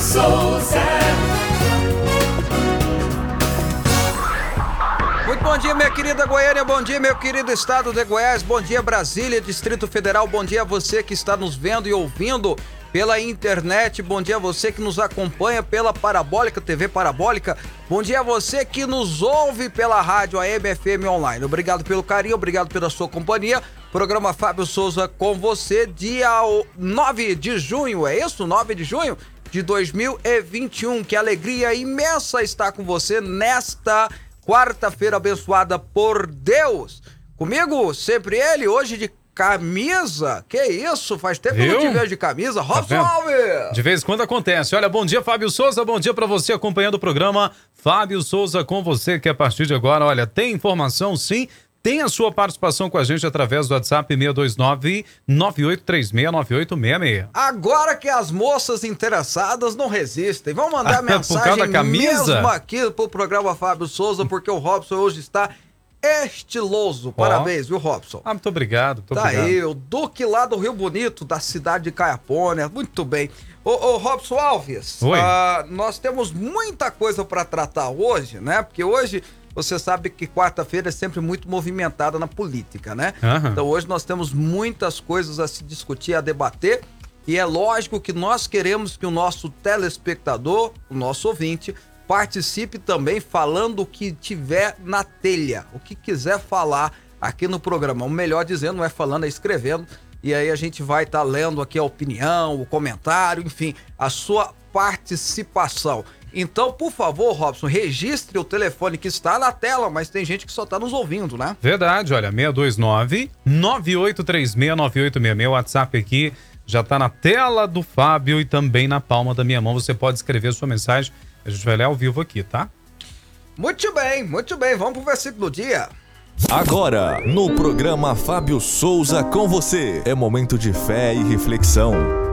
Souza. Muito bom dia, minha querida Goiânia, bom dia, meu querido estado de Goiás, bom dia, Brasília, Distrito Federal, bom dia a você que está nos vendo e ouvindo pela internet, bom dia a você que nos acompanha pela Parabólica, TV Parabólica, bom dia a você que nos ouve pela rádio AM FM Online. Obrigado pelo carinho, obrigado pela sua companhia. Programa Fábio Souza com você, dia 9 de junho, é isso? 9 de junho de 2021. Que alegria imensa estar com você nesta quarta-feira abençoada por Deus. Comigo, sempre ele, hoje de camisa. Que isso? Faz tempo que eu não te vejo de camisa. Robson vendo? Alves! De vez em quando acontece. Olha, bom dia, Fábio Souza. Bom dia pra você acompanhando o programa Fábio Souza com você, que a partir de agora, olha, tem informação sim. Tem a sua participação com a gente através do WhatsApp 629 98369866. Agora que as moças interessadas não resistem, vão mandar Ah, mensagem da camisa? mesmo aqui pro programa Fábio Souza, porque o Robson hoje está estiloso. Parabéns, viu, Robson? Ah, muito obrigado. Muito Tá obrigado. aí, o Duque lá do Rio Bonito, da cidade de Caiapônia. Muito bem. Ô, ô Robson Alves, Oi. ah, nós temos muita coisa para tratar hoje, né? Porque hoje você sabe que quarta-feira é sempre muito movimentada na política, né? Aham. Então hoje nós temos muitas coisas a se discutir, a debater. E é lógico que nós queremos que o nosso telespectador, o nosso ouvinte, participe também falando o que tiver na telha, o que quiser falar aqui no programa. O melhor dizendo, não é falando, é escrevendo. E aí a gente vai estar lendo aqui a opinião, o comentário, enfim, a sua participação. Então, por favor, Robson, registre o telefone que está na tela, mas tem gente que só está nos ouvindo, né? Verdade, olha, 629 98369866. O WhatsApp aqui já tá na tela do Fábio e também na palma da minha mão. Você pode escrever sua mensagem. A gente vai ler ao vivo aqui, tá? Muito bem, muito bem. Vamos pro versículo do dia. Agora, no programa Fábio Souza com você. É momento de fé e reflexão.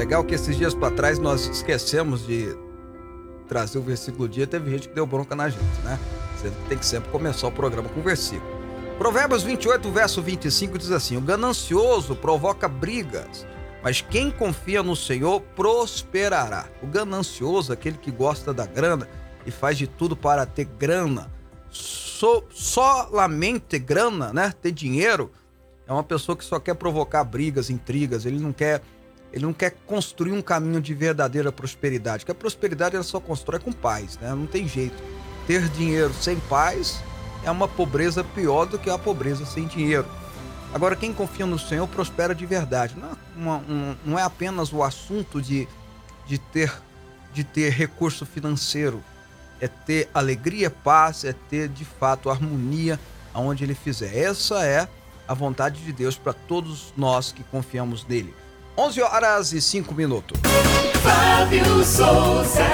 O legal que esses dias pra trás nós esquecemos de trazer o versículo do dia. Teve gente que deu bronca na gente, né? Você tem que sempre começar o programa com versículo. Provérbios 28, verso 25 diz assim: O ganancioso provoca brigas, mas quem confia no Senhor prosperará. O ganancioso, aquele que gosta da grana e faz de tudo para ter grana, so, solamente grana, né? Ter dinheiro, é uma pessoa que só quer provocar brigas, intrigas, ele não quer ele não quer construir um caminho de verdadeira prosperidade, que a prosperidade ela só constrói com paz, né? Não tem jeito. Ter dinheiro sem paz é uma pobreza pior do que a pobreza sem dinheiro. Agora, quem confia no Senhor prospera de verdade. Não é, uma- um- não é apenas o assunto de, de, ter, de ter recurso financeiro. É ter alegria, paz, é ter de fato harmonia aonde ele fizer. Essa é a vontade de Deus para todos nós que confiamos nele. 11 horas e 5 minutos. Fábio Souza.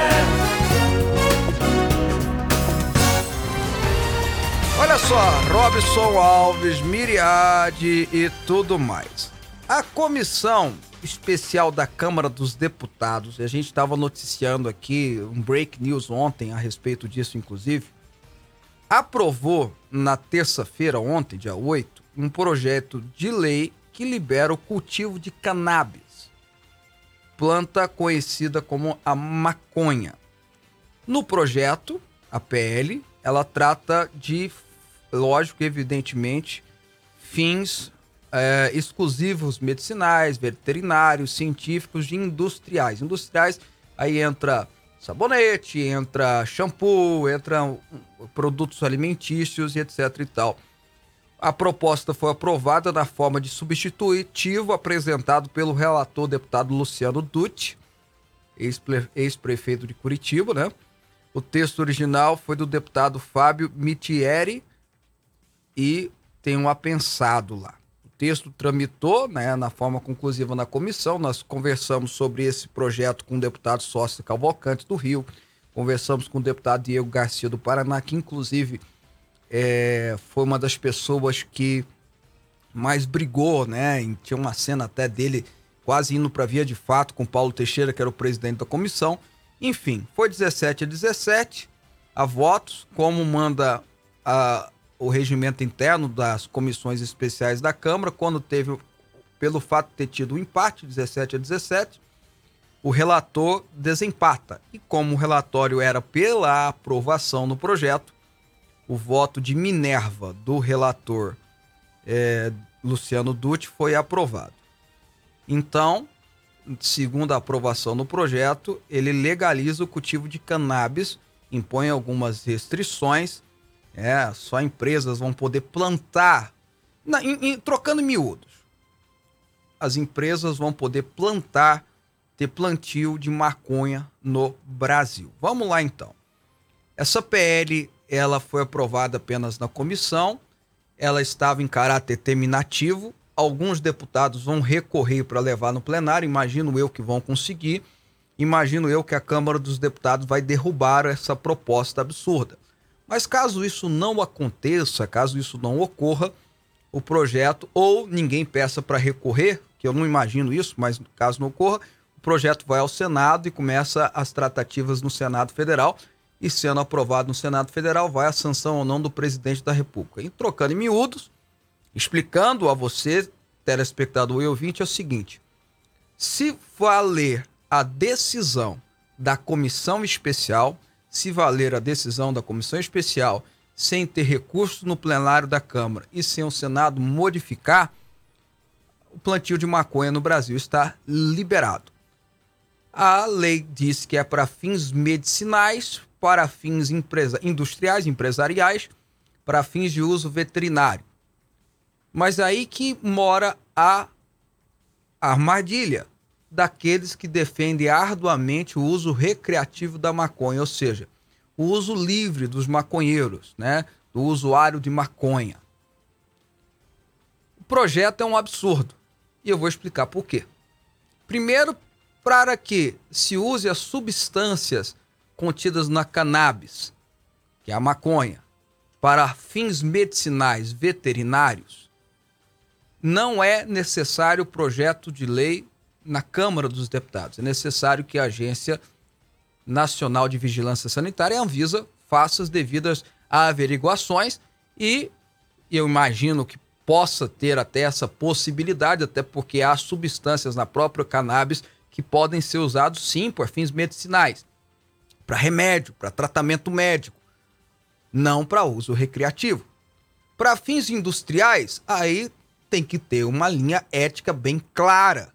Olha só, Robson Alves, Miriade e tudo mais. A comissão especial da Câmara dos Deputados, e a gente estava noticiando aqui um break news ontem a respeito disso, inclusive, aprovou na terça-feira, ontem, dia 8, um projeto de lei que libera o cultivo de cannabis, planta conhecida como a maconha. No projeto, a PL, ela trata de, lógico, evidentemente, fins eh, exclusivos medicinais, veterinários, científicos e industriais. Industriais, aí entra sabonete, entra shampoo, entram hum, produtos alimentícios e etc e tal. A proposta foi aprovada na forma de substitutivo apresentado pelo relator deputado Luciano Dutti, ex-pre- ex-prefeito de Curitiba, né? O texto original foi do deputado Fábio Mitieri e tem um apensado lá. O texto tramitou né, na forma conclusiva na comissão. Nós conversamos sobre esse projeto com o deputado Sócio Cavalcante do Rio, conversamos com o deputado Diego Garcia do Paraná, que inclusive é, foi uma das pessoas que mais brigou, né? E tinha uma cena até dele quase indo para via de fato com Paulo Teixeira, que era o presidente da comissão. Enfim, foi 17 a 17 a votos, como manda a- o regimento interno das comissões especiais da Câmara, quando teve, pelo fato de ter tido um empate, 17 a 17, o relator desempata. E como o relatório era pela aprovação no projeto, o voto de Minerva do relator é, Luciano Dutti foi aprovado. Então, segundo a aprovação no projeto, ele legaliza o cultivo de cannabis, impõe algumas restrições, é, só empresas vão poder plantar, na, em, em, trocando miúdos, as empresas vão poder plantar, ter plantio de maconha no Brasil. Vamos lá então. Essa PL ela foi aprovada apenas na comissão, ela estava em caráter terminativo. Alguns deputados vão recorrer para levar no plenário, imagino eu que vão conseguir. Imagino eu que a Câmara dos Deputados vai derrubar essa proposta absurda. Mas caso isso não aconteça, caso isso não ocorra, o projeto, ou ninguém peça para recorrer, que eu não imagino isso, mas caso não ocorra, o projeto vai ao Senado e começa as tratativas no Senado Federal e sendo aprovado no Senado Federal, vai a sanção ou não do presidente da República. E trocando em miúdos, explicando a você, telespectador e ouvinte, é o seguinte: se valer a decisão da comissão especial, se valer a decisão da comissão especial sem ter recurso no plenário da Câmara e sem o Senado modificar, o plantio de maconha no Brasil está liberado. A lei diz que é para fins medicinais, para fins empresa, industriais, empresariais, para fins de uso veterinário. Mas aí que mora a armadilha daqueles que defendem arduamente o uso recreativo da maconha, ou seja, o uso livre dos maconheiros, né, do usuário de maconha. O projeto é um absurdo e eu vou explicar por quê. Primeiro, para que se use as substâncias contidas na cannabis, que é a maconha, para fins medicinais veterinários, não é necessário projeto de lei na Câmara dos Deputados. É necessário que a Agência Nacional de Vigilância Sanitária, a Anvisa, faça as devidas averiguações e eu imagino que possa ter até essa possibilidade, até porque há substâncias na própria cannabis que podem ser usados sim por fins medicinais para remédio, para tratamento médico, não para uso recreativo. Para fins industriais, aí tem que ter uma linha ética bem clara.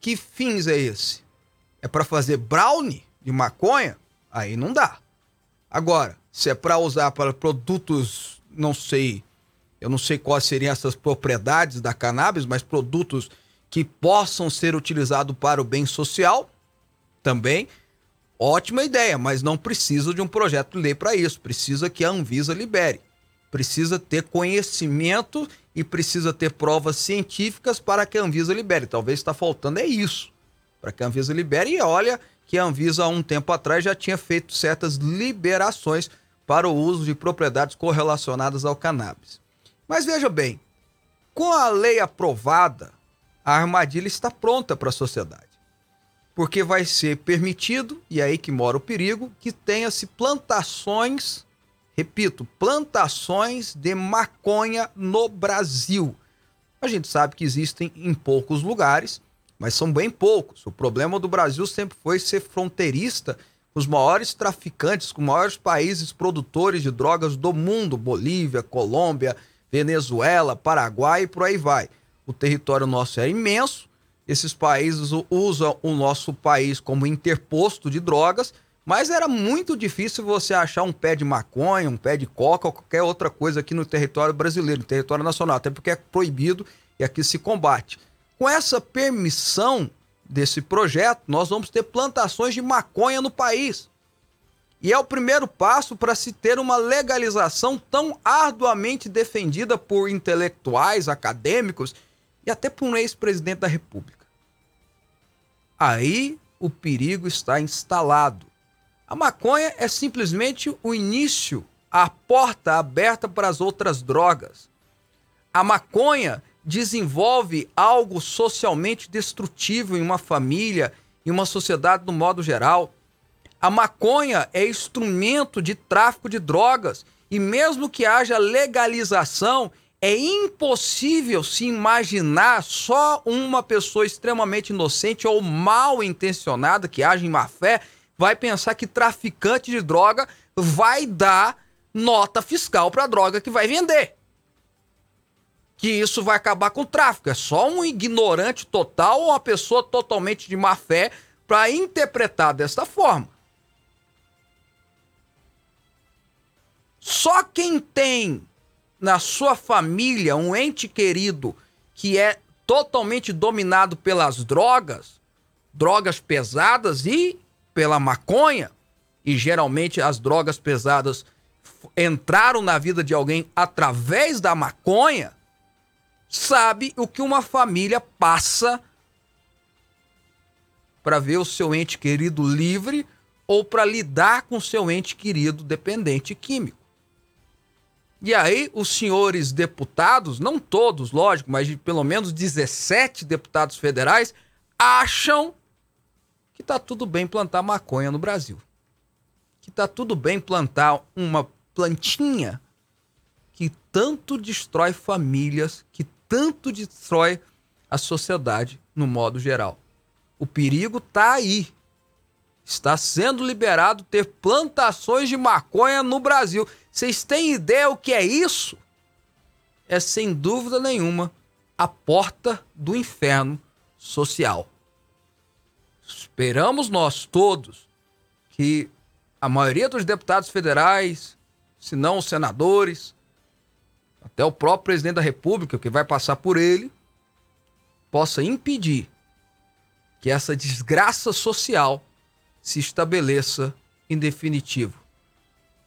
Que fins é esse? É para fazer brownie de maconha? Aí não dá. Agora, se é para usar para produtos, não sei, eu não sei quais seriam essas propriedades da cannabis, mas produtos que possam ser utilizados para o bem social, também Ótima ideia, mas não precisa de um projeto de lei para isso. Precisa que a Anvisa libere. Precisa ter conhecimento e precisa ter provas científicas para que a Anvisa libere. Talvez está faltando é isso. Para que a Anvisa libere. E olha que a Anvisa, há um tempo atrás, já tinha feito certas liberações para o uso de propriedades correlacionadas ao cannabis. Mas veja bem, com a lei aprovada, a armadilha está pronta para a sociedade porque vai ser permitido, e é aí que mora o perigo, que tenha-se plantações, repito, plantações de maconha no Brasil. A gente sabe que existem em poucos lugares, mas são bem poucos. O problema do Brasil sempre foi ser fronteirista com os maiores traficantes, com os maiores países produtores de drogas do mundo: Bolívia, Colômbia, Venezuela, Paraguai e por aí vai. O território nosso é imenso, esses países usam o nosso país como interposto de drogas, mas era muito difícil você achar um pé de maconha, um pé de coca ou qualquer outra coisa aqui no território brasileiro, no território nacional, até porque é proibido e aqui se combate. Com essa permissão desse projeto, nós vamos ter plantações de maconha no país. E é o primeiro passo para se ter uma legalização tão arduamente defendida por intelectuais, acadêmicos e até por um ex-presidente da República. Aí o perigo está instalado. A maconha é simplesmente o início, a porta aberta para as outras drogas. A maconha desenvolve algo socialmente destrutivo em uma família, em uma sociedade no modo geral. A maconha é instrumento de tráfico de drogas e mesmo que haja legalização, É impossível se imaginar só uma pessoa extremamente inocente ou mal intencionada que age em má fé vai pensar que traficante de droga vai dar nota fiscal para a droga que vai vender. Que isso vai acabar com o tráfico. É só um ignorante total ou uma pessoa totalmente de má fé para interpretar dessa forma. Só quem tem na sua família um ente querido que é totalmente dominado pelas drogas, drogas pesadas e pela maconha, e geralmente as drogas pesadas entraram na vida de alguém através da maconha, sabe o que uma família passa para ver o seu ente querido livre ou para lidar com seu ente querido dependente químico. E aí, os senhores deputados, não todos, lógico, mas de pelo menos 17 deputados federais, acham que tá tudo bem plantar maconha no Brasil. Que tá tudo bem plantar uma plantinha que tanto destrói famílias, que tanto destrói a sociedade no modo geral. O perigo tá aí. Está sendo liberado ter plantações de maconha no Brasil. Vocês têm ideia o que é isso? É sem dúvida nenhuma a porta do inferno social. Esperamos nós todos que a maioria dos deputados federais, se não os senadores, até o próprio presidente da República, que vai passar por ele, possa impedir que essa desgraça social se estabeleça em definitivo.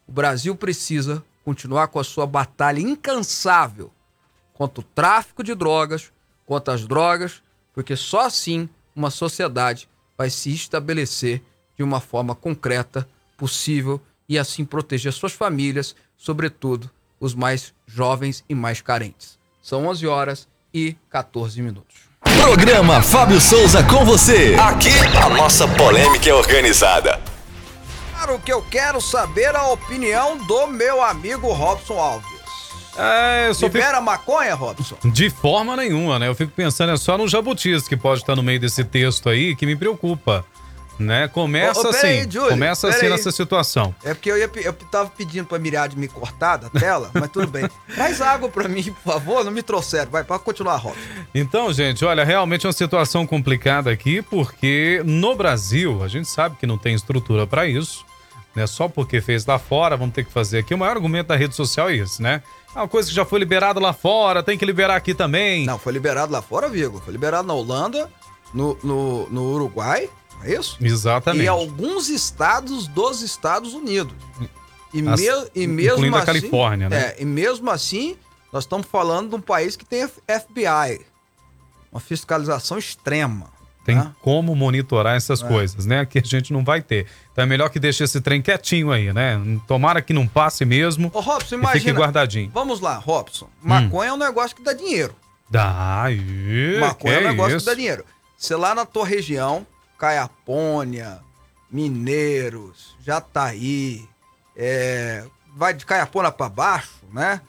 O Brasil precisa continuar com a sua batalha incansável contra o tráfico de drogas, contra as drogas, porque só assim uma sociedade vai se estabelecer de uma forma concreta, possível e assim proteger suas famílias, sobretudo os mais jovens e mais carentes. São 11 horas e 14 minutos. Programa Fábio Souza com você. Aqui a nossa polêmica é organizada. Claro que eu quero saber a opinião do meu amigo Robson Alves. É, eu só fico... Libera maconha, Robson? De forma nenhuma, né? Eu fico pensando é só no jabutis que pode estar no meio desse texto aí que me preocupa. Né? Começa Ô, ô, assim. peraí, Júlio, começa assim peraí. nessa situação. É porque eu, ia, eu tava pedindo pra Miriade me cortar da tela, mas tudo bem. Traz água pra mim, por favor, não me trouxeram. Vai, pode continuar, Robson. Então, gente, olha, realmente é uma situação complicada aqui, porque no Brasil, a gente sabe que não tem estrutura para isso, né? Só porque fez lá fora, vamos ter que fazer aqui. O maior argumento da rede social é isso, né? É uma coisa que já foi liberada lá fora, tem que liberar aqui também. Não, foi liberado lá fora, Vigo. Foi liberado na Holanda, no, no, no Uruguai, não é isso? Exatamente. E alguns estados dos Estados Unidos. E, As- me- e mesmo incluindo a assim, Califórnia, né? É, e mesmo assim, nós estamos falando de um país que tem FBI. Uma fiscalização extrema. Tem né? como monitorar essas É. coisas, né? Que a gente não vai ter. Então é melhor que deixe esse trem quietinho aí, né? Tomara que não passe mesmo Ô, Robson, e fique imagina. guardadinho. Vamos lá, Robson. Maconha é um negócio que dá dinheiro. Dá, ih, Maconha é um negócio isso? que dá dinheiro. Você lá na tua região, Caiapônia, Mineiros, Jataí, é, vai de Caiapônia pra baixo, né?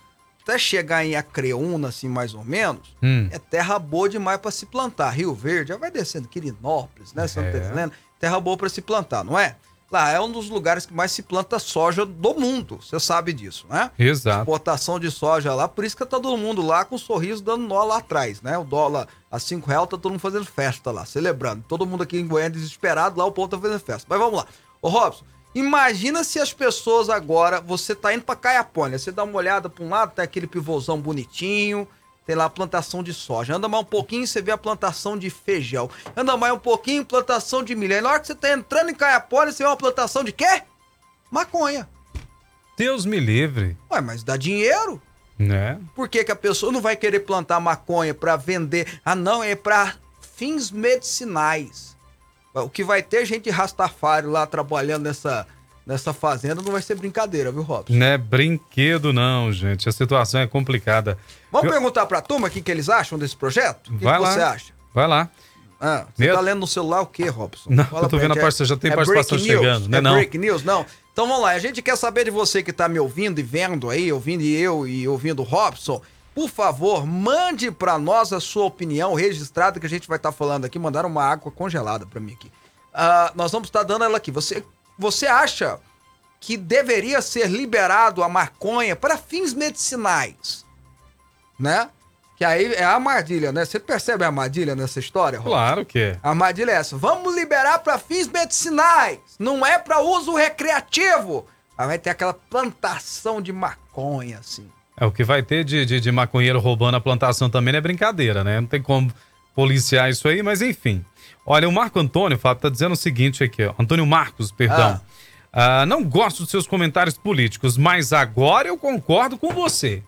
Até chegar em Acreúna, assim, mais ou menos, Hum. é terra boa demais pra se plantar. Rio Verde, já vai descendo, Quirinópolis, né? Santa É. Helena, terra boa pra se plantar, não é? Lá é um dos lugares que mais se planta soja do mundo, você sabe disso, né? Exato. exportação de soja lá, por isso que tá todo mundo lá com um sorriso dando nó lá atrás, né? O dólar a 5 reais, tá todo mundo fazendo festa lá, celebrando. Todo mundo aqui em Goiânia desesperado, lá o povo tá fazendo festa. Mas vamos lá. Ô Robson, imagina se as pessoas agora, você tá indo pra Caiapônia, você dá uma olhada pra um lado, tem aquele pivôzão bonitinho, tem lá a plantação de soja. Anda mais um pouquinho, você vê a plantação de feijão. Anda mais um pouquinho, plantação de milho. Aí na hora que você tá entrando em Caiapônia, você vê uma plantação de quê? Maconha. Deus me livre, Ué, mas dá dinheiro? né? Por que, que a pessoa não vai querer plantar maconha para vender? Ah, não, é para fins medicinais. O que vai ter gente rastafário lá trabalhando nessa, nessa fazenda não vai ser brincadeira, viu, Robson? Não é brinquedo, não, gente. A situação é complicada. Vamos Eu- perguntar pra turma o que, que eles acham desse projeto? O que, Vai que lá. você acha? Vai lá. Ah, você Meu- tá lendo no celular o quê, Robson? Não, Fala eu tô vendo gente. a parte- já tem é participação news? chegando, né, É não? break news? Não. Então vamos lá, a gente quer saber de você que tá me ouvindo e vendo aí, ouvindo eu e ouvindo o Robson. por favor, mande para nós a sua opinião registrada que a gente vai estar falando aqui. Mandaram uma água congelada para mim aqui. Ah, nós vamos estar dando ela aqui. Você, você acha que deveria ser liberado a maconha para fins medicinais? Né? Que aí é a armadilha, né? Você percebe a armadilha nessa história, Rob? Claro que é. A armadilha é essa. Vamos liberar para fins medicinais. Não é para uso recreativo. Aí vai ter aquela plantação de maconha, assim. É, o que vai ter de, de, de maconheiro roubando a plantação também não é brincadeira, né? Não tem como policiar isso aí, mas enfim. Olha, o Marco Antônio, Fábio, tá dizendo o seguinte aqui, ó. Antônio Marcos, perdão. Ah, não gosto dos seus comentários políticos, mas agora eu concordo com você.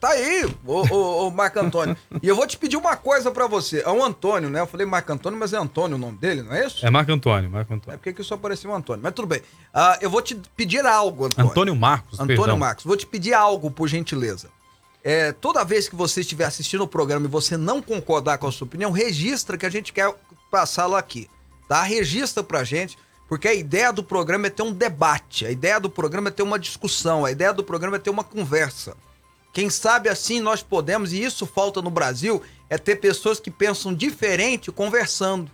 Tá aí, ô, ô, ô Marco Antônio. e eu vou te pedir uma coisa pra você. É um Antônio, né? Eu falei Marco Antônio, mas é Antônio o nome dele, não é isso? É Marco Antônio, Marco É Antônio. porque que só apareceu um Antônio. Mas tudo bem. Ah, eu vou te pedir algo, Antônio. Antônio Marcos, Antônio perdão. Marcos, vou te pedir algo, por gentileza. É, toda vez que você estiver assistindo o programa e você não concordar com a sua opinião, registra que a gente quer passá-lo aqui. Tá? Registra pra gente, porque a ideia do programa é ter um debate, a ideia do programa é ter uma discussão, a ideia do programa é ter uma conversa. Quem sabe assim nós podemos, e isso falta no Brasil, é ter pessoas que pensam diferente conversando.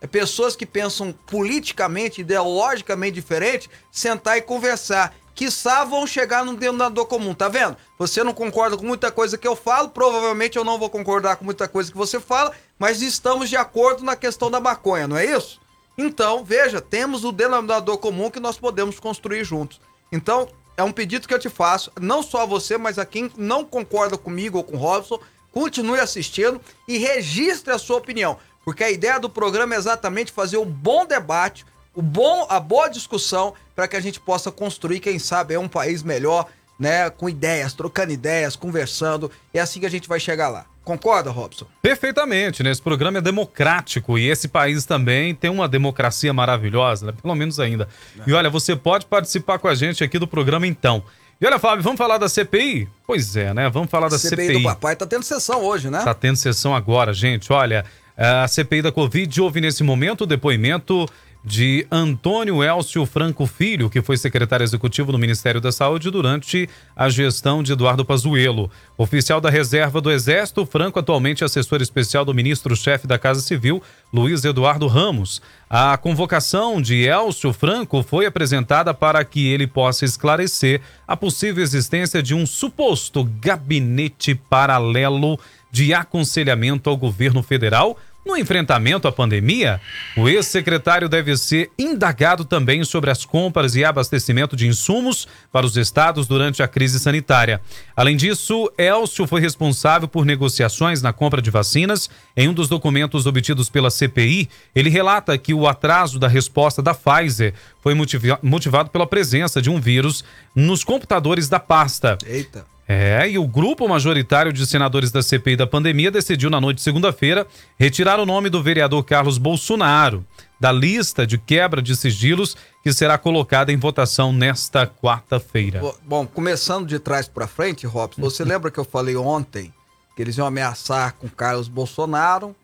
É pessoas que pensam politicamente, ideologicamente diferente, sentar e conversar. Quiçá vão chegar num denominador comum, tá vendo? Você não concorda com muita coisa que eu falo, provavelmente eu não vou concordar com muita coisa que você fala, mas estamos de acordo na questão da maconha, não é isso? Então, veja, temos o denominador comum que nós podemos construir juntos. Então, é um pedido que eu te faço, não só a você, mas a quem não concorda comigo ou com o Robson, continue assistindo e registre a sua opinião, porque a ideia do programa é exatamente fazer o bom debate, o bom, a boa discussão para que a gente possa construir, quem sabe, é um país melhor, né, com ideias, trocando ideias, conversando, é assim que a gente vai chegar lá. Concorda, Robson? Perfeitamente, né? Esse programa é democrático e esse país também tem uma democracia maravilhosa, né? pelo menos ainda. E olha, você pode participar com a gente aqui do programa então. E olha, Fábio, vamos falar da CPI? Pois é, né? Vamos falar da CPI. do papai tá tendo sessão hoje, né? Tá tendo sessão agora, gente. Olha, a CPI da Covid houve nesse momento o depoimento de Antônio Elcio Franco Filho, que foi secretário executivo no Ministério da Saúde durante a gestão de Eduardo Pazuello. Oficial da reserva do Exército, Franco atualmente assessor especial do ministro-chefe da Casa Civil, Luiz Eduardo Ramos. A convocação de Elcio Franco foi apresentada para que ele possa esclarecer a possível existência de um suposto gabinete paralelo de aconselhamento ao governo federal no enfrentamento à pandemia, o ex-secretário deve ser indagado também sobre as compras e abastecimento de insumos para os estados durante a crise sanitária. Além disso, Elcio foi responsável por negociações na compra de vacinas. Em um dos documentos obtidos pela CPI, ele relata que o atraso da resposta da Pfizer foi motiva- motivado pela presença de um vírus nos computadores da pasta. Eita. É, e o grupo majoritário de senadores da CPI da pandemia decidiu na noite de segunda-feira retirar o nome do vereador Carlos Bolsonaro da lista de quebra de sigilos que será colocada em votação nesta quarta-feira. Bo- Bom, começando de trás pra frente, Robson, você lembra que eu falei ontem que eles iam ameaçar com Carlos Bolsonaro?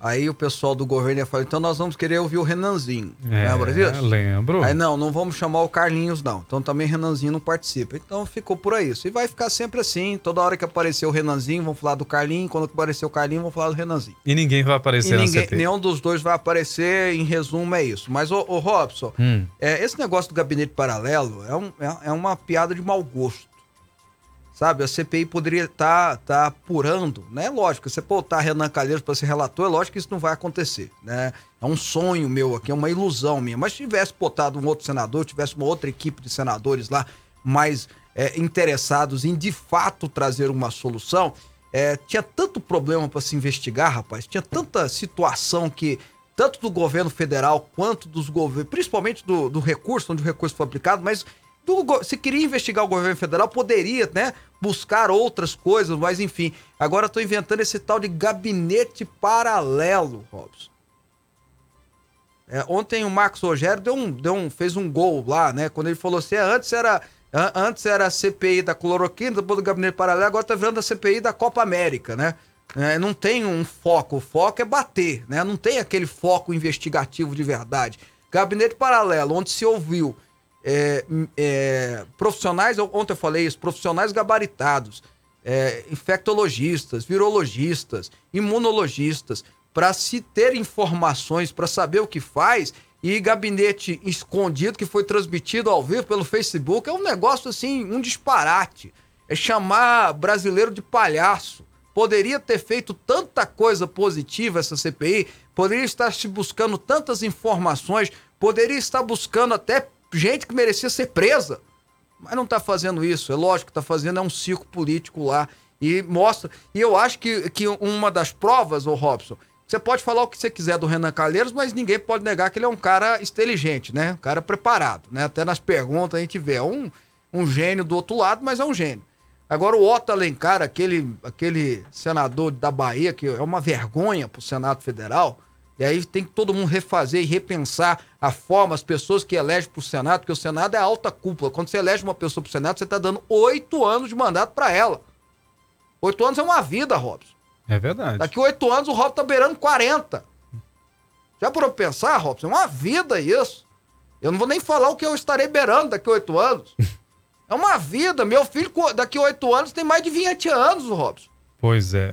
Aí o pessoal do governo ia falar, então nós vamos querer ouvir o Renanzinho. Lembra disso? É, lembro. Aí não, não vamos chamar o Carlinhos, não. Então também Renanzinho não participa. Então ficou por aí. isso. E vai ficar sempre assim. Toda hora que aparecer o Renanzinho, vão falar do Carlinho. Quando aparecer o Carlinho, vão falar do Renanzinho. E ninguém vai E aparecer na ninguém, nenhum dos dois vai aparecer, em resumo, é isso. Mas, ô, ô Robson, Hum. é, esse negócio do gabinete paralelo é, um- é- é uma piada de mau gosto. Sabe, a CPI poderia estar tá, apurando, né? Lógico, você botar Renan Calheiros para ser relator, é lógico que isso não vai acontecer, né? É um sonho meu aqui, é uma ilusão minha. Mas se tivesse botado um outro senador, tivesse uma outra equipe de senadores lá mais é, interessados em de fato trazer uma solução, é, tinha tanto problema para se investigar, rapaz, tinha tanta situação que tanto do governo federal quanto dos governos, principalmente do, do recurso, onde o recurso foi aplicado, mas do se queria investigar o governo federal, poderia, né, buscar outras coisas, mas enfim. Agora estou inventando esse tal de gabinete paralelo, Robson. É, ontem o Marcos Rogério deu um, deu um, fez um gol lá, né? Quando ele falou assim, "Ah, antes era, an- antes era a CPI da cloroquina, depois do gabinete paralelo, agora tá virando a CPI da Copa América, né? É, não tem um foco, o foco é bater, né? Não tem aquele foco investigativo de verdade. Gabinete paralelo, onde se ouviu é, é, profissionais, ontem eu falei isso, profissionais gabaritados, é, infectologistas, virologistas, imunologistas, para se ter informações, para saber o que faz. E gabinete escondido que foi transmitido ao vivo pelo Facebook é um negócio assim, um disparate. É chamar brasileiro de palhaço. Poderia ter feito tanta coisa positiva essa CPI, poderia estar se buscando tantas informações, poderia estar buscando até gente que merecia ser presa. Mas não está fazendo isso. É lógico que está fazendo é um circo político lá. E mostra. E eu acho que, que uma das provas, ô Robson, você pode falar o que você quiser do Renan Calheiros, mas ninguém pode negar que ele é um cara inteligente, né? Um cara preparado, né? Até nas perguntas a gente vê. É um, um gênio do outro lado, mas é um gênio. Agora, o Otto Alencar, aquele, aquele senador da Bahia, que é uma vergonha para o Senado Federal, e aí tem que todo mundo refazer e repensar a forma, as pessoas que elegem para o Senado, porque o Senado é alta cúpula. Quando você elege uma pessoa para o Senado, você está dando oito anos de mandato para ela. Oito anos é uma vida, Robson. É verdade. Daqui oito anos o Robson tá beirando 40. Já por eu pensar, Robson? É uma vida isso. Eu não vou nem falar o que eu estarei beirando daqui oito anos. É uma vida. Meu filho, daqui oito anos, tem mais de 20 anos, Robson. Pois é.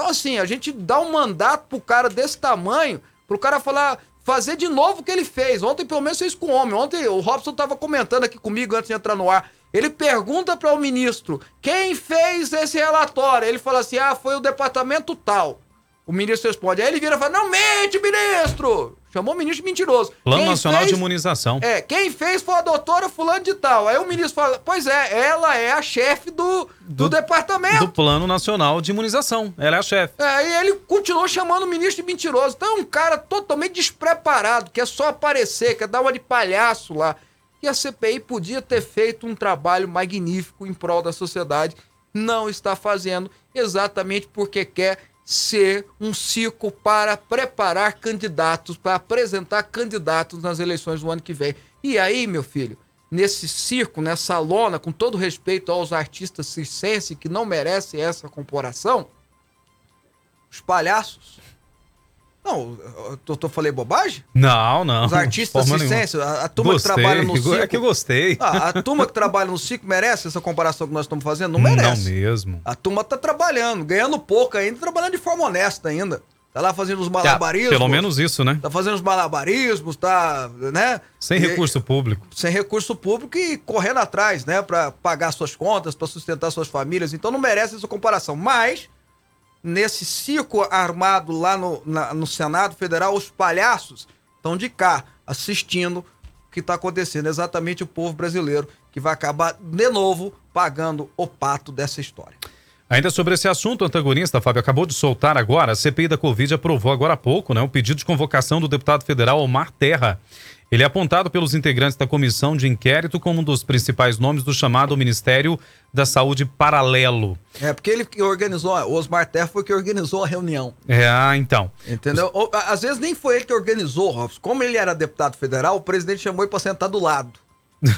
Então, assim, a gente dá um mandato pro cara desse tamanho, pro cara falar, fazer de novo o que ele fez. Ontem, pelo menos, fez com o homem. Ontem, o Robson tava comentando aqui comigo antes de entrar no ar. Ele pergunta para o ministro quem fez esse relatório. Ele fala assim: ah, foi o departamento tal. O ministro responde. Aí ele vira e fala: não mente, ministro! Chamou o ministro mentiroso. Plano quem Nacional fez... de Imunização. É, quem fez foi a doutora fulano de tal. Aí o ministro fala: pois é, ela é a chefe do, do, do, departamento. Do Plano Nacional de Imunização. Ela é a chefe. É, e ele continuou chamando o ministro de mentiroso. Então é um cara totalmente despreparado, que é só aparecer, quer dar uma de palhaço lá. E a CPI podia ter feito um trabalho magnífico em prol da sociedade. Não está fazendo, exatamente porque quer ser um circo para preparar candidatos, para apresentar candidatos nas eleições do ano que vem. E aí, meu filho, nesse circo, nessa lona, com todo respeito aos artistas circenses que não merecem essa comparação, os palhaços não, eu, tô, falei bobagem? Não, não. Os artistas circenses, a, a, turma gostei, que trabalha no circo... É que eu gostei. Ah, a turma que trabalha no circo merece essa comparação que nós estamos fazendo? Não merece. Não mesmo. A turma tá trabalhando, ganhando pouco ainda, trabalhando de forma honesta ainda. Tá lá fazendo os malabarismos. Ah, pelo menos isso, né? Tá fazendo os malabarismos, tá, né? Sem e, recurso público. Sem recurso público e correndo atrás, né? Pra pagar suas contas, para sustentar suas famílias. Então não merece essa comparação. Mas nesse circo armado lá no, na, no Senado Federal, os palhaços estão de cá assistindo o que está acontecendo. Exatamente o povo brasileiro que vai acabar de novo pagando o pato dessa história. Ainda sobre esse assunto, o antagonista, Fábio, acabou de soltar agora, a CPI da Covid aprovou agora há pouco, né, o pedido de convocação do deputado federal Omar Terra. Ele é apontado pelos integrantes da comissão de inquérito como um dos principais nomes do chamado Ministério da Saúde Paralelo. É, porque ele que organizou, o Osmar Terra foi que organizou a reunião. É, ah, então. Entendeu? Os... Às vezes nem foi ele que organizou, Robson. Como ele era deputado federal, o presidente chamou ele para sentar do lado.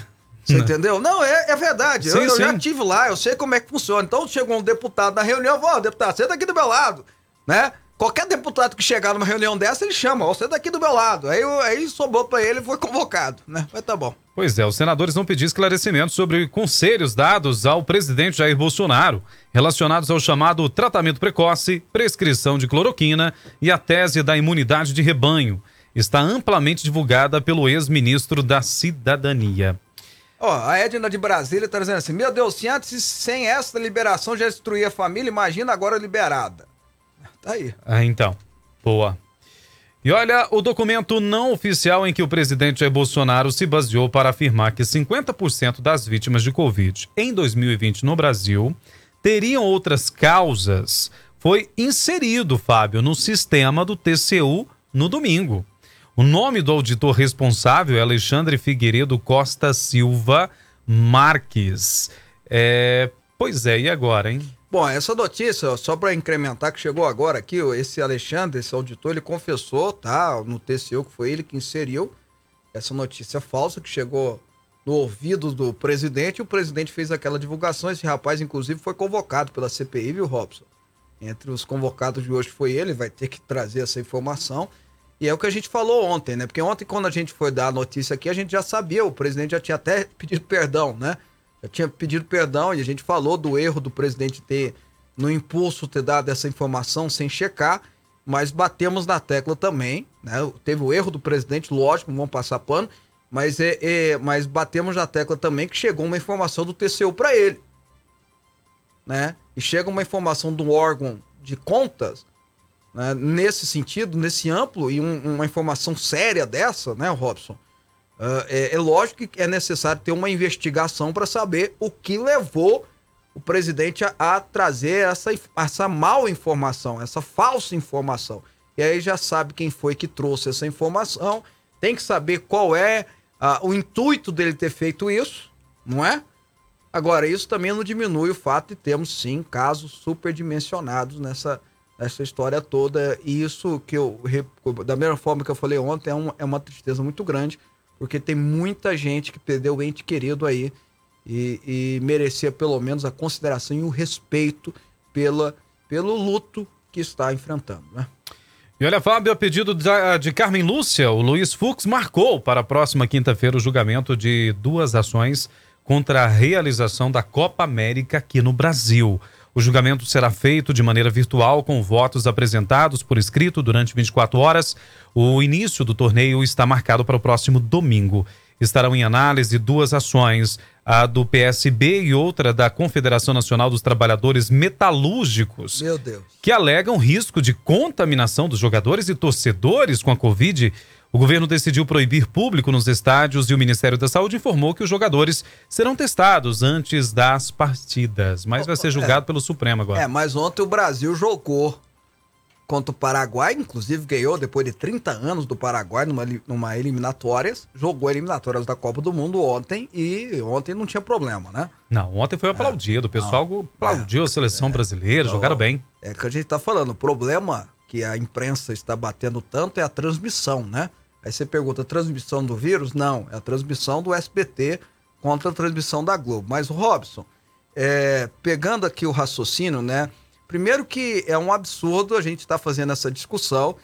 Você entendeu? Não, é, é verdade. Sim, eu, eu já estive lá, eu sei como é que funciona. Então chegou um deputado na reunião, ó, oh, deputado, senta aqui do meu lado, né? Qualquer deputado que chegar numa reunião dessa, ele chama, você daqui do meu lado. Aí, aí sobrou para ele e foi convocado, né? Mas tá bom. Pois é, os senadores vão pedir esclarecimentos sobre conselhos dados ao presidente Jair Bolsonaro relacionados ao chamado tratamento precoce, prescrição de cloroquina e a tese da imunidade de rebanho. Está amplamente divulgada pelo ex-ministro da Cidadania. Ó, a Edna de Brasília tá dizendo assim: Meu Deus, se antes sem essa liberação já destruía a família, imagina agora liberada. Tá aí. Ah, então. Boa. E olha, o documento não oficial em que o presidente Jair Bolsonaro se baseou para afirmar que 50% das vítimas de Covid em 2020 no Brasil teriam outras causas foi inserido, Fábio, no sistema do TCU no domingo. O nome do auditor responsável é Alexandre Figueiredo Costa Silva Marques. É, pois é, e agora, hein? Bom, essa notícia, só para incrementar, que chegou agora aqui, esse Alexandre, esse auditor, ele confessou, tá, no TCU, que foi ele que inseriu essa notícia falsa que chegou no ouvido do presidente, o presidente fez aquela divulgação. Esse rapaz, inclusive, foi convocado pela CPI, viu, Robson? Entre os convocados de hoje foi ele, vai ter que trazer essa informação. E é o que a gente falou ontem, né? Porque ontem, quando a gente foi dar a notícia aqui, a gente já sabia, o presidente já tinha até pedido perdão, né? Já tinha pedido perdão e a gente falou do erro do presidente ter, no impulso, ter dado essa informação sem checar, mas batemos na tecla também, né? Teve o erro do presidente, lógico, não vamos passar pano, mas, é, é, mas batemos na tecla também que chegou uma informação do TCU para ele, né? E chega uma informação do órgão de contas, né? nesse sentido, nesse amplo, e um, uma informação séria dessa, né, Robson? Uh, é, é, lógico que é necessário ter uma investigação para saber o que levou o presidente a, a, trazer essa, essa mal informação, essa falsa informação. E aí já sabe quem foi que trouxe essa informação, tem que saber qual é uh, o intuito dele ter feito isso, não é? Agora, isso também não diminui o fato de termos, sim, casos superdimensionados nessa, nessa história toda. E isso que eu, da mesma forma que eu falei ontem, é, um, é uma tristeza muito grande, porque tem muita gente que perdeu o ente querido aí e, e merecia pelo menos a consideração e o respeito pela, pelo luto que está enfrentando, né? E olha, Fábio, a pedido de, de Carmen Lúcia, o Luiz Fux marcou para a próxima quinta-feira o julgamento de duas ações contra a realização da Copa América aqui no Brasil. O julgamento será feito de maneira virtual, com votos apresentados por escrito durante 24 horas. O início do torneio está marcado para o próximo domingo. Estarão em análise duas ações, a do PSB e outra da Confederação Nacional dos Trabalhadores Metalúrgicos, que alegam risco de contaminação dos jogadores e torcedores com a Covid o governo decidiu proibir público nos estádios e o Ministério da Saúde informou que os jogadores serão testados antes das partidas, mas vai ser julgado é, pelo Supremo agora. É, mas ontem o Brasil jogou contra o Paraguai, inclusive ganhou depois de 30 anos do Paraguai numa, numa eliminatórias, jogou eliminatórias da Copa do Mundo ontem e ontem não tinha problema, né? Não, ontem foi aplaudido, o pessoal não, aplaudiu é, a seleção é, brasileira, então, jogaram bem. É que a gente tá falando, o problema que a imprensa está batendo tanto é a transmissão, né? Aí você pergunta, transmissão do vírus? Não, é a transmissão do SBT contra a transmissão da Globo. Mas, Robson, é, pegando aqui o raciocínio, né? Primeiro que é um absurdo a gente estar tá fazendo essa discussão,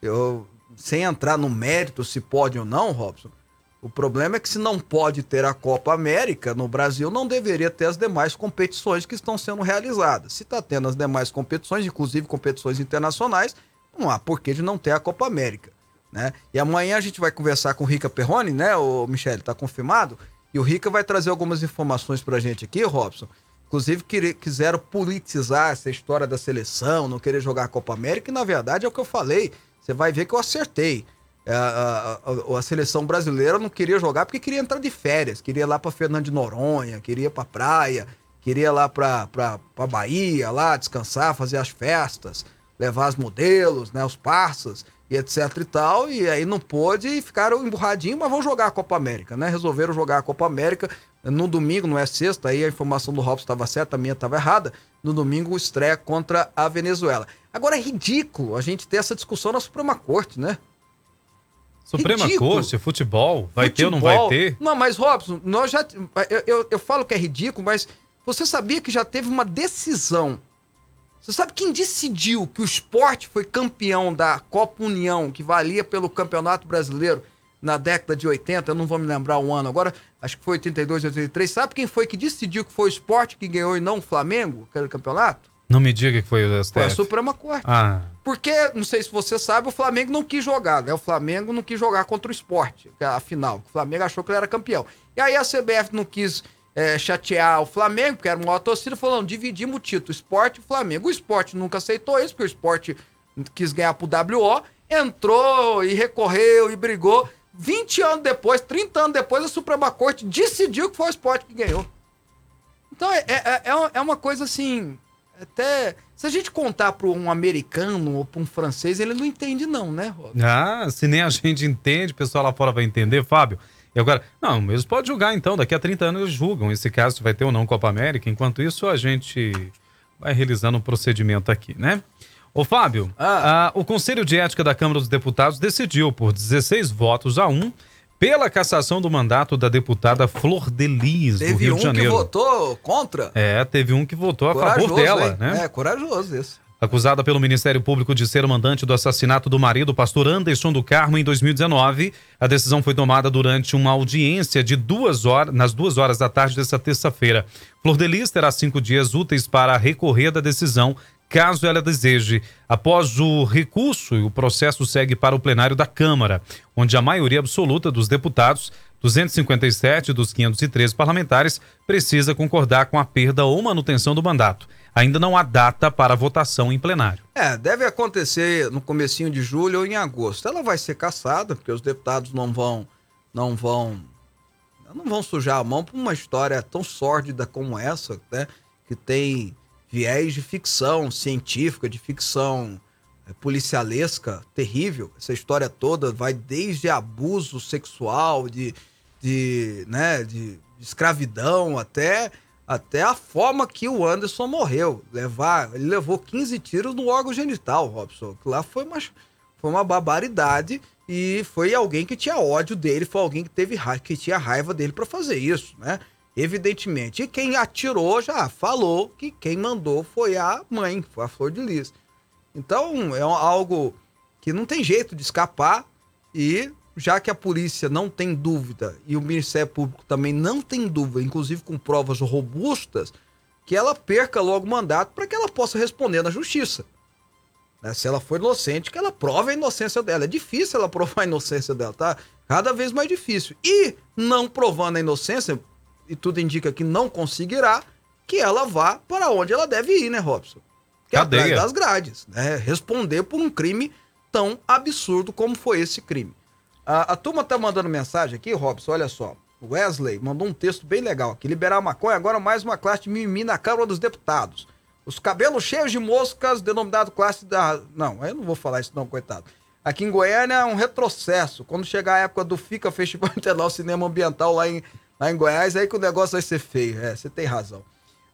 eu, sem entrar no mérito se pode ou não, Robson. O problema é que se não pode ter a Copa América no Brasil, não deveria ter as demais competições que estão sendo realizadas. Se está tendo as demais competições, inclusive competições internacionais, não há porquê de não ter a Copa América. Né? E amanhã a gente vai conversar com o Rica Perrone, né, o Michele, tá confirmado? E o Rica vai trazer algumas informações pra gente aqui, Robson. Inclusive, que, quiseram politizar essa história da seleção, não querer jogar a Copa América, e na verdade é o que eu falei. Você vai ver que eu acertei. É, a, a, a, a, seleção brasileira não queria jogar porque queria entrar de férias, queria ir lá para Fernando de Noronha, queria ir pra praia, queria ir lá pra, pra Bahia, lá descansar, fazer as festas, levar os modelos, né, os parças e etc e tal, e aí não pôde e ficaram emburradinhos, mas vão jogar a Copa América, né? Resolveram jogar a Copa América no domingo, não é sexta, aí a informação do Robson estava certa, a minha estava errada. No domingo, estreia contra a Venezuela. Agora é ridículo a gente ter essa discussão na Suprema Corte, né? Suprema ridículo. Corte, futebol, vai futebol. ter ou não vai ter? Não, mas Robson, nós já. Eu, eu, eu falo que é ridículo, mas você sabia que já teve uma decisão você sabe quem decidiu que o esporte foi campeão da Copa União, que valia pelo Campeonato Brasileiro na década de 80? Eu não vou me lembrar o ano agora, acho que foi 82, 83. Sabe quem foi que decidiu que foi o esporte que ganhou e não o Flamengo, aquele campeonato? Não me diga que foi o STF. Foi a Suprema Corte. Ah. Porque, não sei se você sabe, o Flamengo não quis jogar, né? O Flamengo não quis jogar contra o esporte, é a final. O Flamengo achou que ele era campeão. E aí a CBF não quis é, chatear o Flamengo, que era uma torcida, falando, dividimos o título, esporte e Flamengo. O esporte nunca aceitou isso, porque o esporte quis ganhar pro WO, entrou e recorreu e brigou. 20 anos depois, 30 anos depois, a Suprema Corte decidiu que foi o esporte que ganhou. Então é, é, é, é uma coisa assim. Até. Se a gente contar para um americano ou para um francês, ele não entende, não, né, Rob? Ah, se nem a gente entende, o pessoal lá fora vai entender, Fábio. E agora, não, eles podem julgar então, daqui a 30 anos eles julgam esse caso se vai ter ou não Copa América. Enquanto isso, a gente vai realizando um procedimento aqui, né? Ô Fábio, ah. o Conselho de Ética da Câmara dos Deputados decidiu por 16 votos a 1 pela cassação do mandato da deputada Flor Delis, do Rio um de Janeiro. Teve um que votou contra? É, teve um que votou a corajoso, favor dela, hein? né? É, corajoso isso. Acusada pelo Ministério Público de ser mandante do assassinato do marido, pastor Anderson do Carmo, em 2019, a decisão foi tomada durante uma audiência de duas horas, nas duas horas da tarde desta terça-feira. Flor de Lis terá cinco dias úteis para recorrer da decisão, caso ela deseje. Após o recurso, o processo segue para o plenário da Câmara, onde a maioria absoluta dos deputados 257 dos 513 parlamentares precisa concordar com a perda ou manutenção do mandato. Ainda não há data para votação em plenário. É, deve acontecer no comecinho de julho ou em agosto. Ela vai ser caçada, porque os deputados não vão não vão não vão sujar a mão por uma história tão sórdida como essa, né, que tem viés de ficção científica, de ficção é, policialesca terrível. Essa história toda vai desde abuso sexual, de, de, né, de escravidão até até a forma que o Anderson morreu. Levar, ele levou 15 tiros no órgão genital, Robson. Lá foi uma, foi uma barbaridade e foi alguém que tinha ódio dele, foi alguém que teve raiva, que tinha raiva dele para fazer isso, né? Evidentemente. E quem atirou já falou que quem mandou foi a mãe, foi a Flor de Lis. Então é algo que não tem jeito de escapar e já que a polícia não tem dúvida e o Ministério Público também não tem dúvida, inclusive com provas robustas, que ela perca logo o mandato para que ela possa responder na justiça. Né? Se ela for inocente, que ela prove a inocência dela. É difícil ela provar a inocência dela, tá? Cada vez mais difícil. E não provando a inocência, e tudo indica que não conseguirá, que ela vá para onde ela deve ir, né, Robson? Que é atrás das grades, né? Responder por um crime tão absurdo como foi esse crime. A, a turma tá mandando mensagem aqui, Robson, olha só. Wesley mandou um texto bem legal aqui. Liberar maconha, agora mais uma classe de mimimi na Câmara dos Deputados. Os cabelos cheios de moscas, denominado classe da. Não, eu não vou falar isso, não, coitado. Aqui em Goiânia é um retrocesso. Quando chegar a época do FICA Festival Internacional Cinema Ambiental lá em, lá em Goiás, aí que o negócio vai ser feio. É, você tem razão.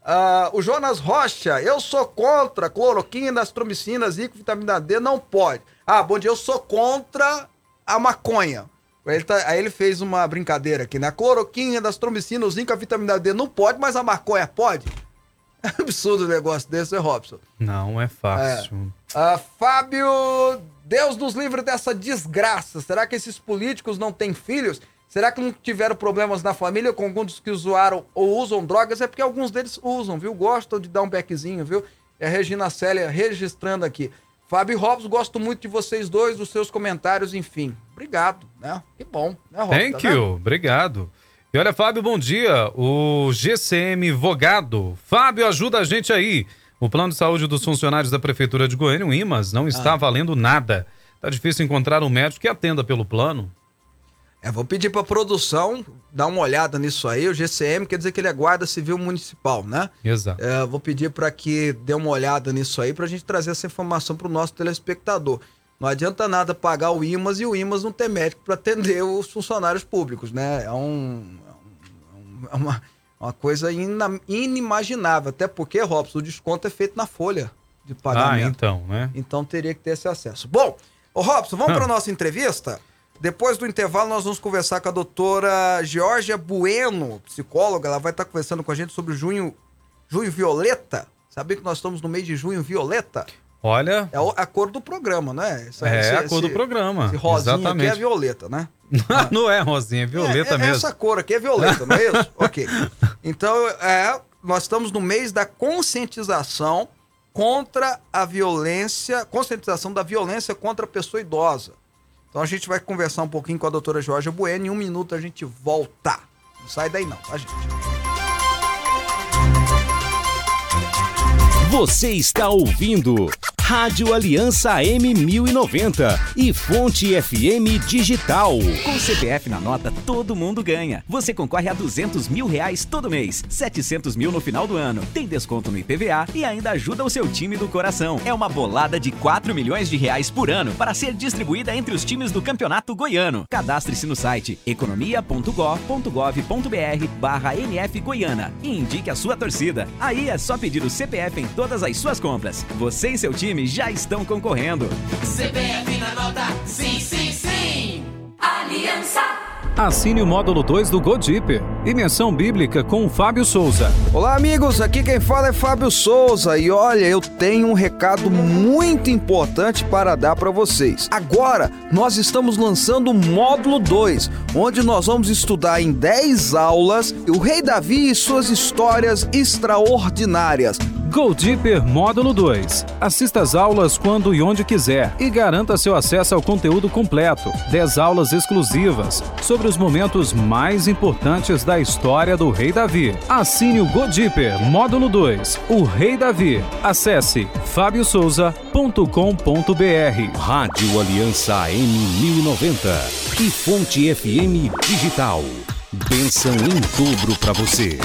Uh, o Jonas Rocha, eu sou contra cloroquina, astromicina, zico, vitamina D, não pode. Ah, bom dia, eu sou contra a maconha. Ele tá, aí ele fez uma brincadeira aqui, né? A cloroquina, das astromicina, o zinco, a vitamina D não pode, mas a maconha pode? É absurdo o negócio desse, né, Robson? Não é fácil. É. Uh, Fábio, Deus nos livre dessa desgraça. Será que esses políticos não têm filhos? Será que não tiveram problemas na família com alguns que usaram ou usam drogas? É porque alguns deles usam, viu? Gostam de dar um beckzinho, viu? É a Regina Célia registrando aqui. Fábio Robson, gosto muito de vocês dois, dos seus comentários, enfim. Obrigado, né? Que bom, né, Robson? Thank tá you, vendo? obrigado. E olha, Fábio, bom dia. O GCM Vogado. Fábio, ajuda a gente aí. O plano de saúde dos funcionários da Prefeitura de Goiânia, o IMAS, não está ah. valendo nada. Tá difícil encontrar um médico que atenda pelo plano. É, vou pedir para a produção dar uma olhada nisso aí. O GCM quer dizer que ele é Guarda Civil Municipal, né? Exato. É, vou pedir para que dê uma olhada nisso aí para a gente trazer essa informação para o nosso telespectador. Não adianta nada pagar o IMAS e o IMAS não ter médico para atender os funcionários públicos, né? É, um, é uma, uma coisa inimaginável. Até porque, Robson, o desconto é feito na folha de pagamento. Ah, então, né? Então teria que ter esse acesso. Bom, ô Robson, vamos para nossa entrevista? Depois do intervalo, nós vamos conversar com a doutora Georgia Bueno, psicóloga. Ela vai estar conversando com a gente sobre o junho, junho violeta. Sabia que nós estamos no mês de junho violeta? Olha. É a cor do programa, né? Essa, é esse, a cor esse, do programa. Esse rosinha Exatamente. aqui é violeta, né? não é rosinha, é violeta é, é, mesmo. Essa cor aqui é violeta, não é isso? ok. Então, é, nós estamos no mês da conscientização contra a violência, conscientização da violência contra a pessoa idosa. Então a gente vai conversar um pouquinho com a doutora Jorge Bueno. Em um minuto a gente volta. Não sai daí não, tá, gente? Você está ouvindo Rádio Aliança M1090 e Fonte FM Digital. Com CPF na nota, todo mundo ganha. Você concorre a 200 mil reais todo mês, 700 mil no final do ano. Tem desconto no IPVA e ainda ajuda o seu time do coração. É uma bolada de 4 milhões de reais por ano para ser distribuída entre os times do Campeonato Goiano. Cadastre-se no site economia.gov.br barra NF Goiana e indique a sua torcida. Aí é só pedir o CPF em todas as suas compras. Você e seu time já estão concorrendo. CBF na nota, sim, sim, sim. Aliança. Assine o módulo 2 do Go Deeper. Imersão Bíblica com Fábio Souza. Olá, amigos. Aqui quem fala é Fábio Souza. E olha, eu tenho um recado muito importante para dar para vocês. Agora, nós estamos lançando o módulo 2, onde nós vamos estudar em 10 aulas o Rei Davi e suas histórias extraordinárias. Go Deeper Módulo 2. Assista às aulas quando e onde quiser e garanta seu acesso ao conteúdo completo. 10 aulas exclusivas sobre os momentos mais importantes da história do Rei Davi. Assine o Go Deeper Módulo 2. O Rei Davi. Acesse fabiosouza.com.br. Rádio Aliança AM 1090 e Fonte FM Digital. Bênção em dobro para você.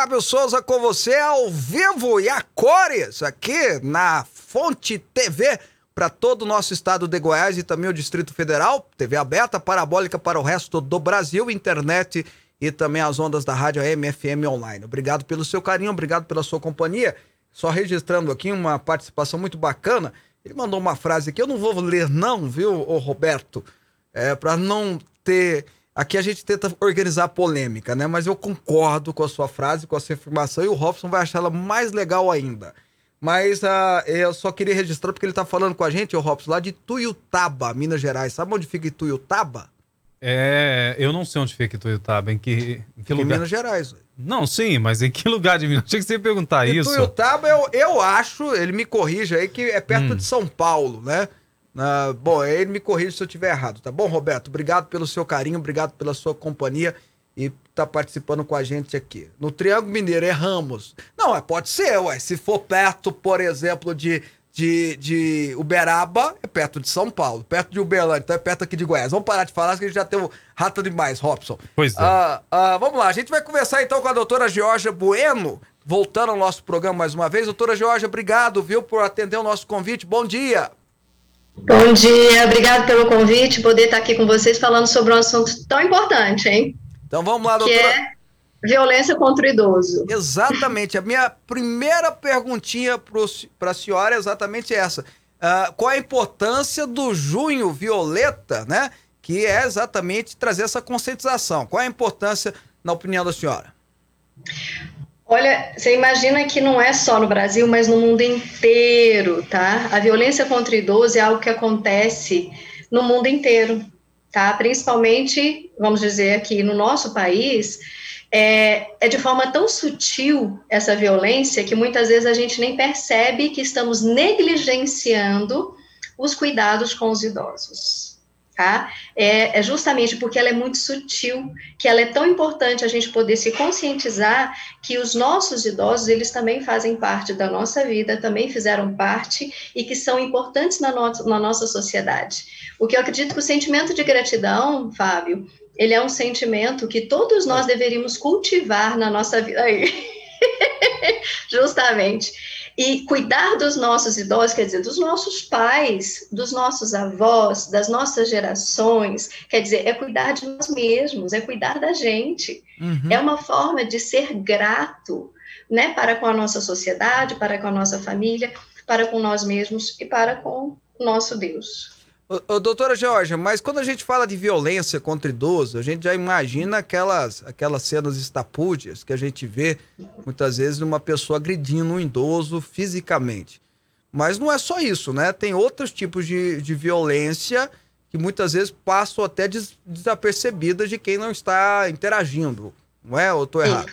Fábio Souza com você ao vivo e a cores aqui na Fonte TV para todo o nosso estado de Goiás e também o Distrito Federal. TV aberta, parabólica para o resto do Brasil, internet e também as ondas da rádio AM FM online. Obrigado pelo seu carinho, obrigado pela sua companhia. Só registrando aqui uma participação muito bacana. Ele mandou uma frase aqui, eu não vou ler não, viu, Roberto? É, para não ter Aqui a gente tenta organizar polêmica, né? Mas eu concordo com a sua frase, com a sua afirmação, e o Robson vai achar ela mais legal ainda. Mas uh, eu só queria registrar porque ele tá falando com a gente, o Robson, lá de Tuiutaba, Minas Gerais. Sabe onde fica Tuiutaba? É, eu não sei onde fica Ituiutaba, em que, em que Fica em lugar? Minas Gerais. Não, sim, mas em que lugar de Minas? Achei que você perguntar E isso. Tuiutaba, eu, eu acho, ele me corrige aí, que é perto Hum. de São Paulo, né? Ah, bom, ele me corrige se eu estiver errado, tá bom, Roberto? Obrigado pelo seu carinho, obrigado pela sua companhia e tá participando com a gente aqui. No Triângulo Mineiro, erramos. Não, é, pode ser, ué. Se for perto, por exemplo, de, de, de Uberaba, é perto de São Paulo. Perto de Uberlândia, então é perto aqui de Goiás. Vamos parar de falar, que a gente já tem um rato demais, Robson. Pois é. Ah, ah, vamos lá, a gente vai conversar então com a doutora Georgia Bueno, voltando ao nosso programa mais uma vez. Doutora Georgia, obrigado, viu, por atender o nosso convite. Bom dia. Bom dia, obrigado pelo convite, poder estar aqui com vocês falando sobre um assunto tão importante, hein? Então vamos lá, Que doutora. é violência contra o idoso. Exatamente. A minha primeira perguntinha para a senhora é exatamente essa. Ah, qual a importância do junho violeta, né? Que é exatamente trazer essa conscientização. Qual a importância, na opinião da senhora? Olha, você imagina que não é só no Brasil, mas no mundo inteiro, tá? A violência contra o idoso é algo que acontece no mundo inteiro, tá? Principalmente, vamos dizer aqui no nosso país, é, é de forma tão sutil essa violência que muitas vezes a gente nem percebe que estamos negligenciando os cuidados com os idosos. Tá? É, é justamente porque ela é muito sutil, que ela é tão importante a gente poder se conscientizar que os nossos idosos, eles também fazem parte da nossa vida, também fizeram parte e que são importantes na, no na nossa sociedade. O que eu acredito que o sentimento de gratidão, Fábio, ele é um sentimento que todos nós deveríamos cultivar na nossa vida. Aí. Justamente. E cuidar dos nossos idosos, quer dizer, dos nossos pais, dos nossos avós, das nossas gerações, quer dizer, é cuidar de nós mesmos, é cuidar da gente. Uhum. É uma forma de ser grato, né, para com a nossa sociedade, para com a nossa família, para com nós mesmos e para com o nosso Deus. Ô, doutora Georgia, mas quando a gente fala de violência contra idoso, a gente já imagina aquelas, aquelas cenas estapúdias que a gente vê muitas vezes numa pessoa agredindo um idoso fisicamente. Mas não é só isso, né? Tem outros tipos de, de violência que muitas vezes passam até des, desapercebidas de quem não está interagindo. Não é? Ou tô errado?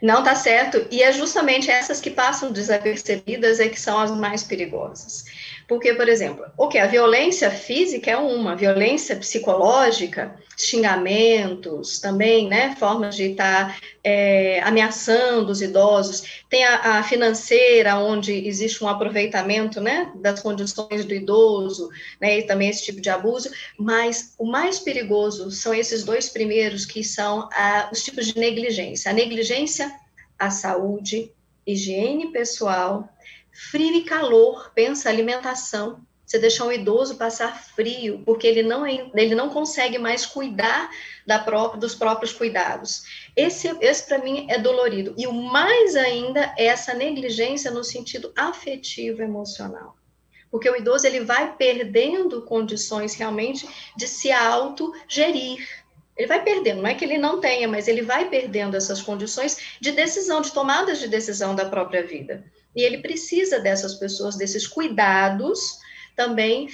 Não tá certo. E é justamente essas que passam desapercebidas é que são as mais perigosas. Porque, por exemplo, o que a violência física é uma, violência psicológica, xingamentos também, né, formas de estar é, ameaçando os idosos. Tem a, a, financeira, onde existe um aproveitamento, né, das condições do idoso, né, e também esse tipo de abuso. Mas o mais perigoso são esses dois primeiros, que são a, os tipos de negligência. A negligência à saúde, higiene pessoal, frio e calor, pensa alimentação. Você deixar um idoso passar frio, porque ele não, é, ele não consegue mais cuidar da própria, dos próprios cuidados. Esse, esse para mim, é dolorido. E o mais ainda é essa negligência no sentido afetivo emocional. Porque o idoso ele vai perdendo condições realmente de se autogerir. Ele vai perdendo, não é que ele não tenha, mas ele vai perdendo essas condições de decisão, de tomadas de decisão da própria vida. E ele precisa dessas pessoas, desses cuidados também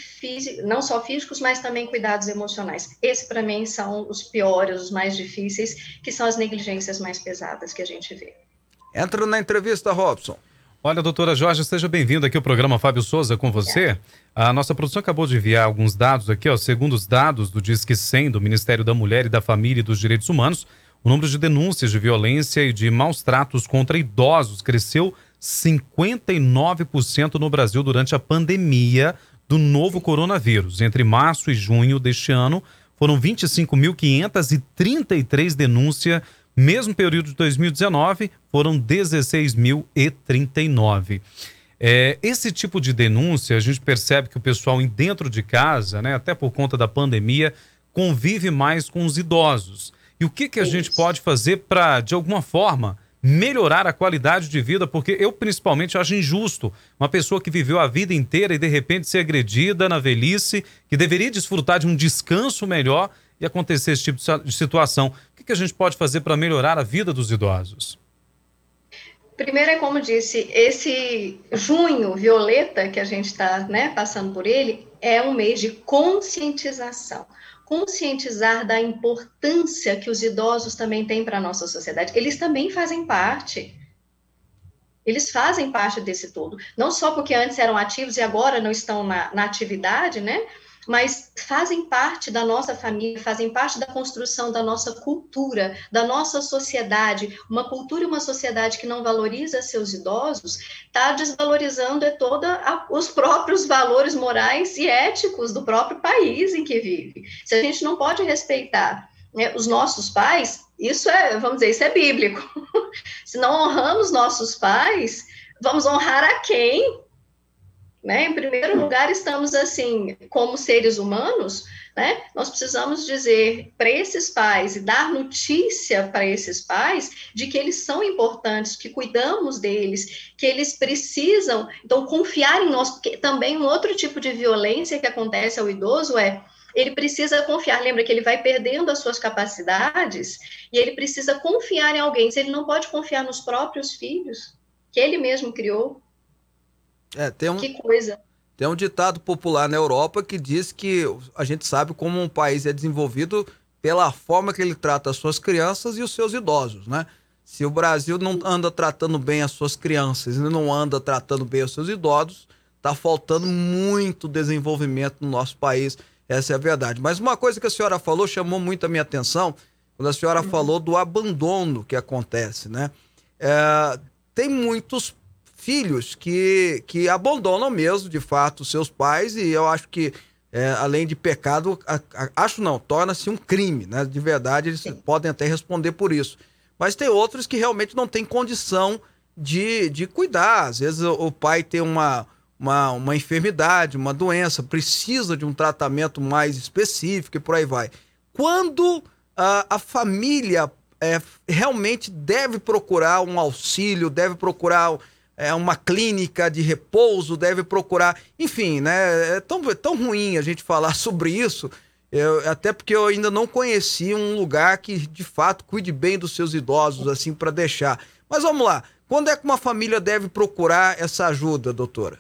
não só físicos, mas também cuidados emocionais. Esse para mim são os piores, os mais difíceis, que são as negligências mais pesadas que a gente vê. Entra na entrevista, Robson. Olha, doutora Jorge, seja bem-vinda aqui ao programa Fábio Souza com você. A nossa produção acabou de enviar alguns dados aqui, ó. Segundo os dados do Disque 100 do Ministério da Mulher e da Família e dos Direitos Humanos, o número de denúncias de violência e de maus tratos contra idosos cresceu 59% no Brasil durante a pandemia do novo coronavírus. Entre março e junho deste ano, foram 25.533 denúncias. Mesmo período de 2019, foram 16.039. É, esse tipo de denúncia, a gente percebe que o pessoal dentro de casa, né, até por conta da pandemia, convive mais com os idosos. E o que, que a Isso. gente pode fazer para, de alguma forma, melhorar a qualidade de vida, porque eu principalmente acho injusto uma pessoa que viveu a vida inteira e de repente ser agredida na velhice, que deveria desfrutar de um descanso melhor e acontecer esse tipo de situação. O que a gente pode fazer para melhorar a vida dos idosos? Primeiro é como disse, esse junho violeta que a gente está né, passando por ele é um mês de conscientização conscientizar da importância que os idosos também têm para a nossa sociedade. Eles também fazem parte. Eles fazem parte desse todo. Não só porque antes eram ativos e agora não estão na, na atividade, né? Mas fazem parte da nossa família, fazem parte da construção da nossa cultura, da nossa sociedade. Uma cultura e uma sociedade que não valoriza seus idosos está desvalorizando é toda a, os próprios valores morais e éticos do próprio país em que vive. Se a gente não pode respeitar né, os nossos pais, isso é, vamos dizer, isso é bíblico. Se não honramos nossos pais, vamos honrar a quem? Né? Em primeiro lugar, estamos assim, como seres humanos, né? Nós precisamos dizer para esses pais e dar notícia para esses pais de que eles são importantes, que cuidamos deles, que eles precisam, então confiar em nós, porque também um outro tipo de violência que acontece ao idoso é ele precisa confiar. Lembra que ele vai perdendo as suas capacidades e ele precisa confiar em alguém. Se ele não pode confiar nos próprios filhos, que ele mesmo criou, é, tem um, que coisa. Tem um ditado popular na Europa que diz que a gente sabe como um país é desenvolvido pela forma que ele trata as suas crianças e os seus idosos, né? Se o Brasil não anda tratando bem as suas crianças e não anda tratando bem os seus idosos, tá faltando muito desenvolvimento no nosso país. Essa é a verdade. Mas uma coisa que a senhora falou chamou muito a minha atenção quando a senhora uhum. falou do abandono que acontece, né? É, tem muitos filhos que, que abandonam mesmo, de fato, seus pais, e eu acho que, é, além de pecado, a, a, acho não, torna-se um crime, né? De verdade, eles Sim. podem até responder por isso. Mas tem outros que realmente não têm condição de, de cuidar. Às vezes o, o pai tem uma, uma, uma enfermidade, uma doença, precisa de um tratamento mais específico e por aí vai. Quando a, a família é, realmente deve procurar um auxílio, deve procurar é, uma clínica de repouso, deve procurar. Enfim, né? É tão, é tão ruim a gente falar sobre isso, eu, até porque eu ainda não conheci um lugar que de fato cuide bem dos seus idosos, assim, para deixar. Mas vamos lá. Quando é que uma família deve procurar essa ajuda, doutora?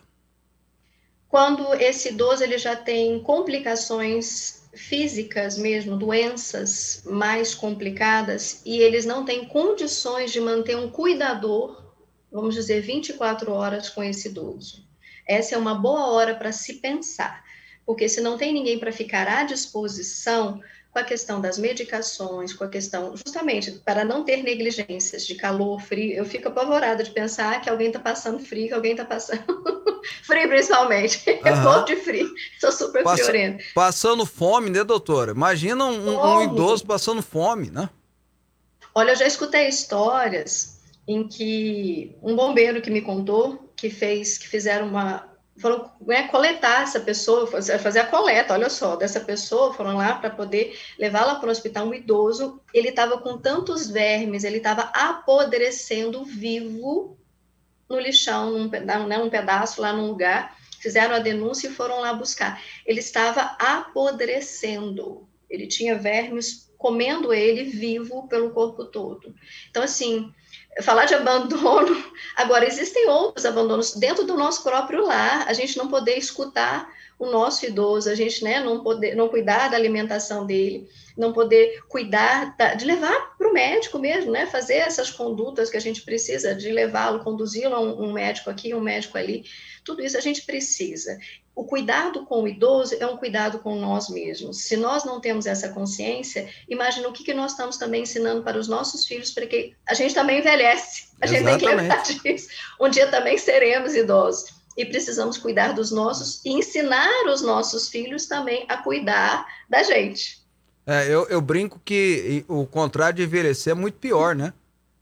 Quando esse idoso ele já tem complicações físicas mesmo, doenças mais complicadas, e eles não têm condições de manter um cuidador vamos dizer, 24 horas com esse idoso. essa é uma boa hora para se pensar, porque se não tem ninguém para ficar à disposição, com a questão das medicações, com a questão, justamente, para não ter negligências de calor, frio, eu fico apavorada de pensar que alguém está passando frio, que alguém está passando frio principalmente, uhum. morro de frio, sou super Passa, friorenta. Passando fome, né, doutora? Imagina um, um idoso passando fome, né? Olha, eu já escutei histórias em que um bombeiro que me contou que fez, que fizeram uma, foram né, coletar essa pessoa, fazer a coleta, olha só, dessa pessoa, foram lá para poder levá-la para o hospital, um idoso, ele estava com tantos vermes, ele estava apodrecendo vivo no lixão, num, né, pedaço lá num lugar, fizeram a denúncia e foram lá buscar. Ele estava apodrecendo, ele tinha vermes comendo ele vivo pelo corpo todo. Então, assim, falar de abandono. Agora, existem outros abandonos dentro do nosso próprio lar, a gente não poder escutar o nosso idoso, a gente né, não poder não cuidar da alimentação dele, não poder cuidar da, de levar para o médico mesmo, né, fazer essas condutas que a gente precisa de levá-lo, conduzi-lo a um, um médico aqui, um médico ali, tudo isso a gente precisa. O cuidado com o idoso é um cuidado com nós mesmos. Se nós não temos essa consciência, imagina o que, que nós estamos também ensinando para os nossos filhos, porque a gente também envelhece. A gente Exatamente. tem que lembrar disso. Um dia também seremos idosos. E precisamos cuidar dos nossos e ensinar os nossos filhos também a cuidar da gente. É, eu, eu brinco que o contrário de envelhecer é muito pior, né?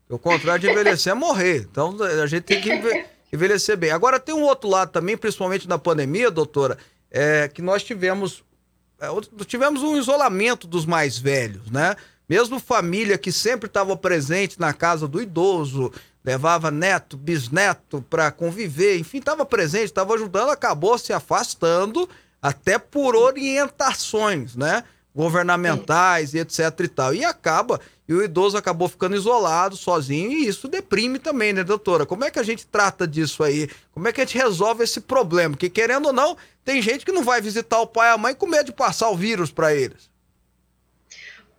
O contrário de envelhecer é morrer. Então a gente tem que envelhecer bem. Agora tem um outro lado também, principalmente na pandemia, doutora, é que nós tivemos é, tivemos um isolamento dos mais velhos, né? Mesmo família que sempre estava presente na casa do idoso, levava neto, bisneto para conviver, enfim, estava presente, estava ajudando, acabou se afastando até por orientações, né? governamentais e etc e tal. E acaba, e o idoso acabou ficando isolado, sozinho, e isso deprime também, né, doutora? Como é que a gente trata disso aí? Como é que a gente resolve esse problema? Porque, querendo ou não, tem gente que não vai visitar o pai e a mãe com medo de passar o vírus para eles.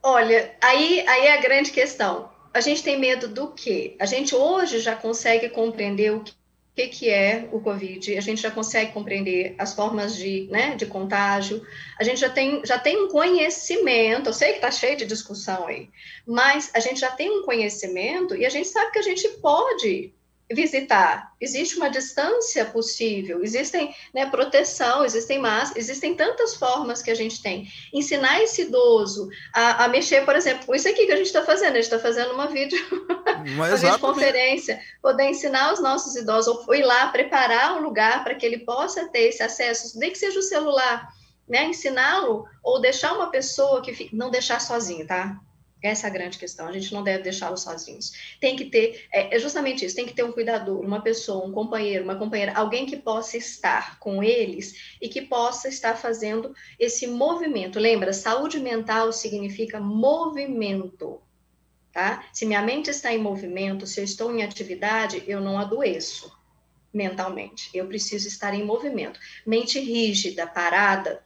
Olha, aí, aí é a grande questão. A gente tem medo do quê? A gente hoje já consegue compreender o que que, é o Covid, a gente já consegue compreender as formas de, né, de contágio, a gente já tem, já tem um conhecimento, eu sei que está cheio de discussão aí, mas a gente já tem um conhecimento e a gente sabe que a gente pode visitar. Existe uma distância possível, existem né, proteção, existem máscaras, existem tantas formas que a gente tem. Ensinar esse idoso a, a mexer, por exemplo, isso aqui que a gente está fazendo, a gente está fazendo uma vídeo, uma videoconferência, poder ensinar os nossos idosos, ou ir lá preparar um lugar para que ele possa ter esse acesso, nem que seja o celular, né, ensiná-lo, ou deixar uma pessoa que fique, não deixar sozinho, tá? Essa é a grande questão. A gente não deve deixá-los sozinhos. Tem que ter, é, é, justamente isso, tem que ter um cuidador, uma pessoa, um companheiro, uma companheira, alguém que possa estar com eles e que possa estar fazendo esse movimento. Lembra, saúde mental significa movimento. Tá? Se minha mente está em movimento, se eu estou em atividade, eu não adoeço mentalmente. Eu preciso estar em movimento. Mente rígida, parada,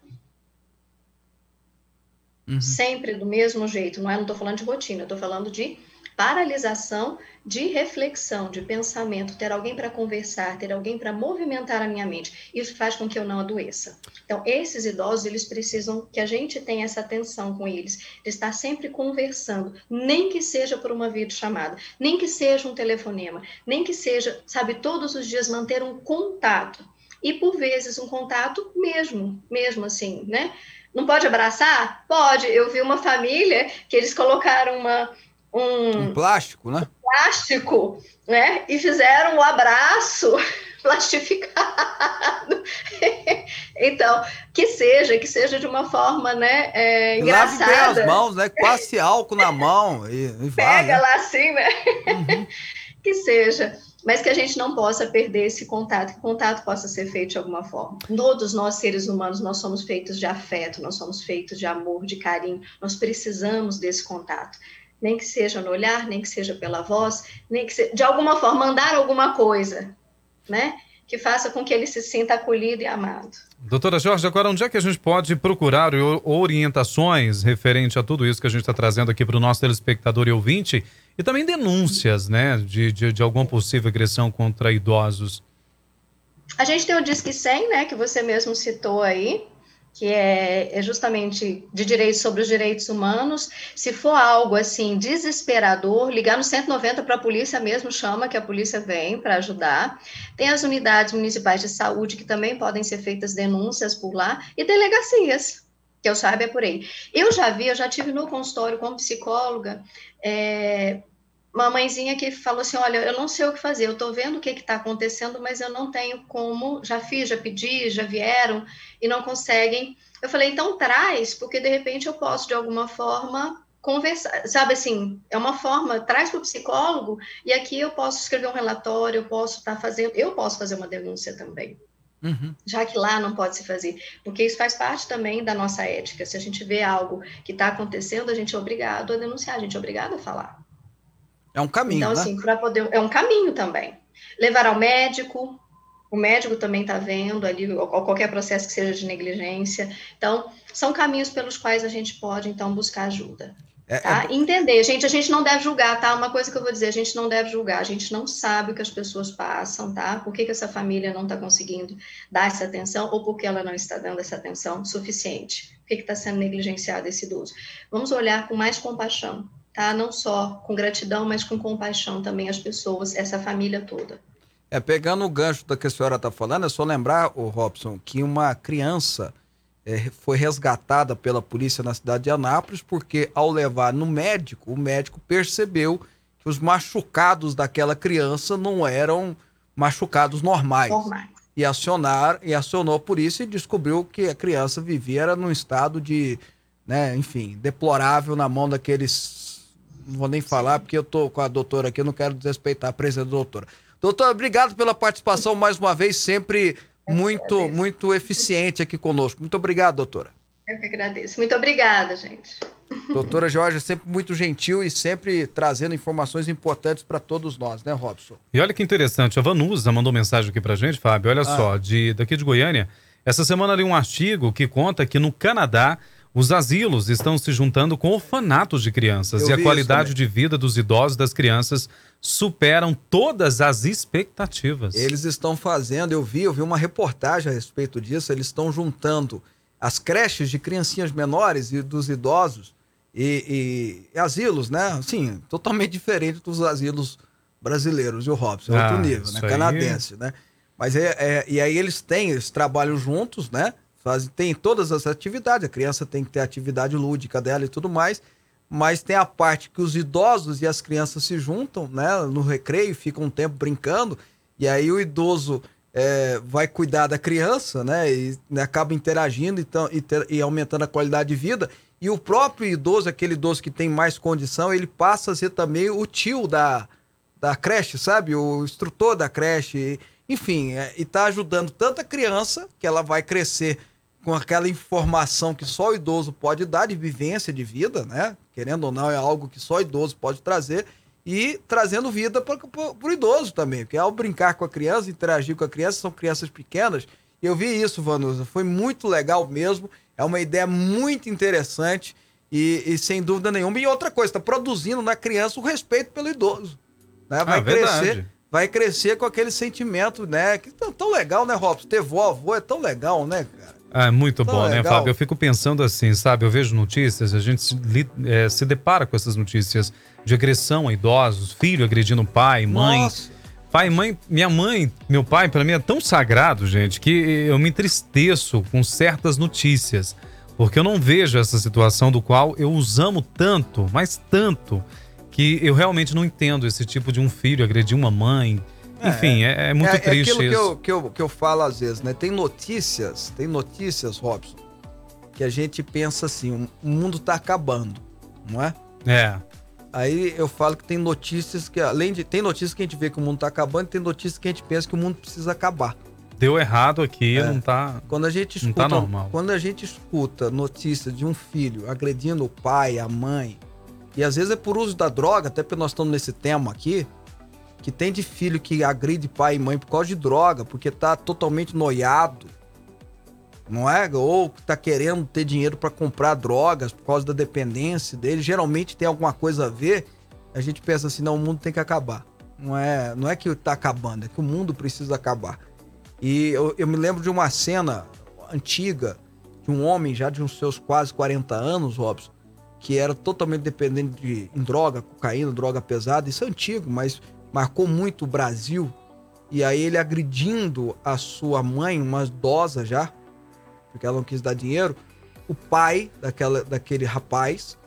Uhum. Sempre do mesmo jeito, não é? Não estou falando de rotina, estou falando de paralisação de reflexão, de pensamento, ter alguém para conversar, ter alguém para movimentar a minha mente. Isso faz com que eu não adoeça. Então, esses idosos, eles precisam que a gente tenha essa atenção com eles, de estar sempre conversando, nem que seja por uma videochamada, nem que seja um telefonema, nem que seja, sabe, todos os dias manter um contato. E por vezes um contato mesmo, mesmo assim, né? Não pode abraçar? Pode. Eu vi uma família que eles colocaram uma, um, um plástico, né? Um plástico, né? E fizeram o um abraço plastificado. então, que seja, que seja de uma forma, né, é, engraçada. Lave bem as mãos, né? Passe álcool na mão e, e Pega né? lá assim, né? Uhum. que seja mas que a gente não possa perder esse contato, que o contato possa ser feito de alguma forma. Todos nós, seres humanos, nós somos feitos de afeto, nós somos feitos de amor, de carinho, nós precisamos desse contato. Nem que seja no olhar, nem que seja pela voz, nem que seja, de alguma forma, mandar alguma coisa, né? Que faça com que ele se sinta acolhido e amado. Doutora Jorge, agora onde é que a gente pode procurar orientações referente a tudo isso que a gente está trazendo aqui para o nosso telespectador e ouvinte? E também denúncias, né, de, de, de alguma possível agressão contra idosos. A gente tem o Disque 100, né, que você mesmo citou aí, que é, é, justamente de direitos sobre os direitos humanos. Se for algo assim desesperador, ligar no 190 para a polícia mesmo, chama que a polícia vem para ajudar. Tem as unidades municipais de saúde que também podem ser feitas denúncias por lá e delegacias. Que eu saiba é por aí. Eu já vi, eu já tive no consultório como psicóloga, é, uma mãezinha que falou assim: Olha, eu não sei o que fazer, eu estou vendo o que está acontecendo, mas eu não tenho como. Já fiz, já pedi, já vieram e não conseguem. Eu falei: Então traz, porque de repente eu posso de alguma forma conversar, sabe assim, é uma forma, traz para o psicólogo e aqui eu posso escrever um relatório, eu posso estar tá fazendo, eu posso fazer uma denúncia também. Uhum. Já que lá não pode se fazer, porque isso faz parte também da nossa ética. Se a gente vê algo que está acontecendo, a gente é obrigado a denunciar, a gente é obrigado a falar. É um caminho. Então, né? assim, para poder. É um caminho também. Levar ao médico, o médico também está vendo ali, ou qualquer processo que seja de negligência. Então, são caminhos pelos quais a gente pode, então, buscar ajuda. É, tá? é... Entender, gente, a gente não deve julgar, tá? Uma coisa que eu vou dizer, a gente não deve julgar, a gente não sabe o que as pessoas passam, tá? Por que, que essa família não está conseguindo dar essa atenção ou por que ela não está dando essa atenção suficiente? Por que está sendo negligenciado esse idoso? Vamos olhar com mais compaixão, tá? Não só com gratidão, mas com compaixão também as pessoas, essa família toda. É, pegando o gancho da que a senhora está falando, é só lembrar, o Robson, que uma criança é, foi resgatada pela polícia na cidade de Anápolis, porque ao levar no médico, o médico percebeu que os machucados daquela criança não eram machucados normais. Normais. E, acionar, e acionou a polícia e descobriu que a criança vivia era num estado de, né, enfim, deplorável na mão daqueles não vou nem falar, porque eu tô com a doutora aqui, eu não quero desrespeitar a presença da doutora. Doutora, obrigado pela participação mais uma vez, sempre muito, muito eficiente aqui conosco. Muito obrigado, doutora. Eu que agradeço. Muito obrigada, gente. Doutora Jorge é sempre muito gentil e sempre trazendo informações importantes para todos nós, né, Robson? E olha que interessante, a Vanusa mandou mensagem aqui pra gente, Fábio. Olha ah. só, de, daqui de Goiânia. Essa semana ali um artigo que conta que no Canadá os asilos estão se juntando com orfanatos de crianças Eu e a qualidade de vida dos idosos e das crianças superam todas as expectativas. Eles estão fazendo, eu vi, eu vi uma reportagem a respeito disso, eles estão juntando as creches de criancinhas menores e dos idosos e, e, e asilos, né? Sim, totalmente diferente dos asilos brasileiros, e o Robson, é ah, outro nível, né? Canadense, né? Mas é, é, e aí eles têm, eles trabalham juntos, né? Tem todas as atividades, a criança tem que ter atividade lúdica dela e tudo mais, mas tem a parte que os idosos e as crianças se juntam, né, no recreio, ficam um tempo brincando, e aí o idoso é, vai cuidar da criança, né, e né, acaba interagindo então, e, ter, e aumentando a qualidade de vida, e o próprio idoso, aquele idoso que tem mais condição, ele passa a ser também o tio da, da creche, sabe? O instrutor da creche. Enfim, é, e está ajudando tanto a criança, que ela vai crescer com aquela informação que só o idoso pode dar de vivência de vida, né? Querendo ou não, é algo que só o idoso pode trazer e trazendo vida para o idoso também, porque ao brincar com a criança, interagir com a criança, são crianças pequenas. Eu vi isso, Vanusa, foi muito legal mesmo, é uma ideia muito interessante e, e sem dúvida nenhuma. E outra coisa, está produzindo na criança o respeito pelo idoso. Né? Vai ah, crescer. Verdade vai crescer com aquele sentimento, né? Que tão, tão legal, né, Robson? Ter vó, avô é tão legal, né, cara? É muito tão bom, né, legal. Fábio? Eu fico pensando assim, sabe? Eu vejo notícias, a gente se, é, se depara com essas notícias de agressão a idosos, filho agredindo pai, mãe. Nossa. Pai, mãe, minha mãe, meu pai, para mim é tão sagrado, gente, que eu me entristeço com certas notícias. Porque eu não vejo essa situação do qual eu os amo tanto, mas tanto, que eu realmente não entendo esse tipo de um filho agredir uma mãe. É, Enfim, é, é muito é, triste é aquilo isso. Que eu, que, eu, que eu falo às vezes, né? Tem notícias, tem notícias, Robson, que a gente pensa assim, o mundo tá acabando, não é? É. Aí eu falo que tem notícias que, além de. Tem notícias que a gente vê que o mundo tá acabando, tem notícias que a gente pensa que o mundo precisa acabar. Deu errado aqui, é. não tá. Quando a gente escuta, não tá normal. Quando a gente escuta notícia de um filho agredindo o pai, a mãe, e às vezes é por uso da droga, até porque nós estamos nesse tema aqui, que tem de filho que agride pai e mãe por causa de droga, porque tá totalmente noiado, não é? Ou tá querendo ter dinheiro para comprar drogas por causa da dependência dele, geralmente tem alguma coisa a ver. A gente pensa assim, não, o mundo tem que acabar. Não é, não é que tá acabando, é que o mundo precisa acabar. E eu, eu me lembro de uma cena antiga de um homem já de uns seus quase 40 anos, Robson, que era totalmente dependente de em droga, cocaína, droga pesada. Isso é antigo, mas marcou muito o Brasil. E aí ele agredindo a sua mãe, uma idosa já, porque ela não quis dar dinheiro, o pai daquela, daquele rapaz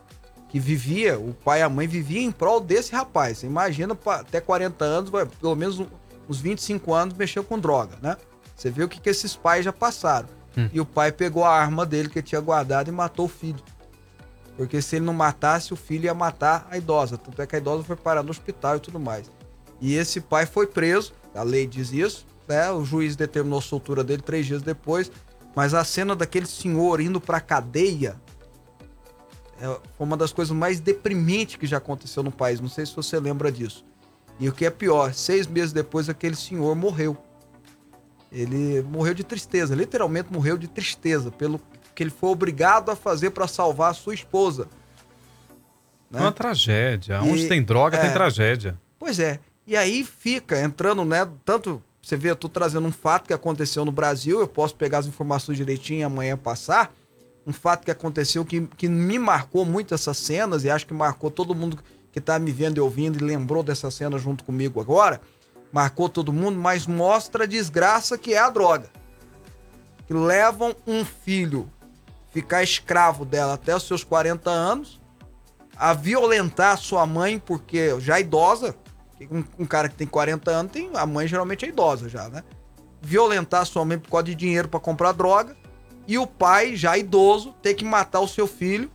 que vivia, o pai e a mãe viviam em prol desse rapaz. Você imagina, até 40 anos, pelo menos uns 25 anos, mexeu com droga, né? Você vê o que, que esses pais já passaram. E o pai pegou a arma dele que ele tinha guardado e matou o filho. Porque se ele não matasse, o filho ia matar a idosa. Tanto é que a idosa foi parar no hospital e tudo mais. E esse pai foi preso, a lei diz isso, né? O juiz determinou a soltura dele três dias depois. Mas a cena daquele senhor indo pra cadeia é, foi uma das coisas mais deprimentes que já aconteceu no país. Não sei se você lembra disso. E o que é pior, seis meses depois aquele senhor morreu. Ele morreu de tristeza, literalmente morreu de tristeza pelo que ele foi obrigado a fazer para salvar a sua esposa. É uma tragédia. E- Onde tem droga, tem é. tragédia. Pois é. E aí fica entrando, né? Tanto você vê, eu tô trazendo um fato que aconteceu no Brasil, eu posso pegar as informações direitinho e amanhã passar. Um fato que aconteceu que, que me marcou muito essas cenas e acho que marcou todo mundo que tá me vendo e ouvindo e lembrou dessa cena junto comigo agora. Marcou todo mundo, mas mostra a desgraça que é a droga. Que levam um filho ficar escravo dela até os seus 40 anos, a violentar sua mãe, porque já idosa, um, um cara que tem 40 anos, tem, a mãe geralmente é idosa já, né? Violentar sua mãe por causa de dinheiro para comprar droga, e o pai, já idoso, ter que matar o seu filho.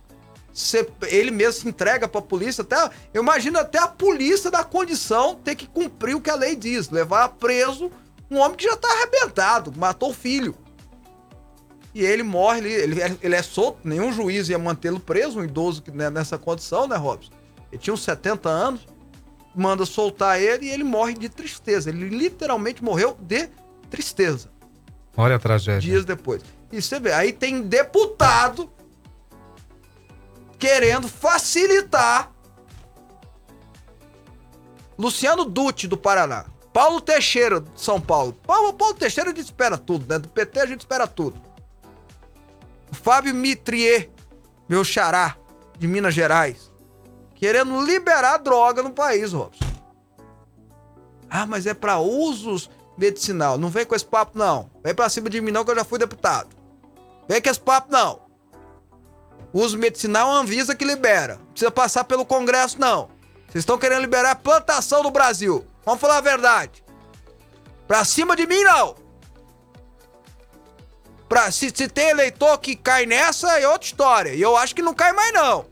Ele mesmo se entrega pra polícia, até, eu imagino até a polícia da condição ter que cumprir o que a lei diz, levar preso um homem que já tá arrebentado, matou o filho. E ele morre, ele, ele, é- ele é solto, nenhum juiz ia mantê-lo preso, um idoso né, nessa condição, né, Robson? Ele tinha uns 70 anos, manda soltar ele e ele morre de tristeza. Ele literalmente morreu de tristeza, Olha a tragédia. dias depois. E você vê, aí tem deputado querendo facilitar Luciano Dutti, do Paraná. Paulo Teixeira, de São Paulo. Paulo, Paulo Teixeira a gente espera tudo, né? Do PT a gente espera tudo. O Fábio Mitrier, meu xará, de Minas Gerais. Querendo liberar droga no país, Robson. Ah, mas é pra usos medicinal. Não vem com esse papo, não. Vem pra cima de mim, não, que eu já fui deputado. Vem com esse papo, não. Uso medicinal é a Anvisa que libera. Não precisa passar pelo Congresso, não. Vocês estão querendo liberar a plantação no Brasil. Vamos falar a verdade. Pra cima de mim, não. Pra, se, se tem eleitor que cai nessa, é outra história. E eu acho que não cai mais, não.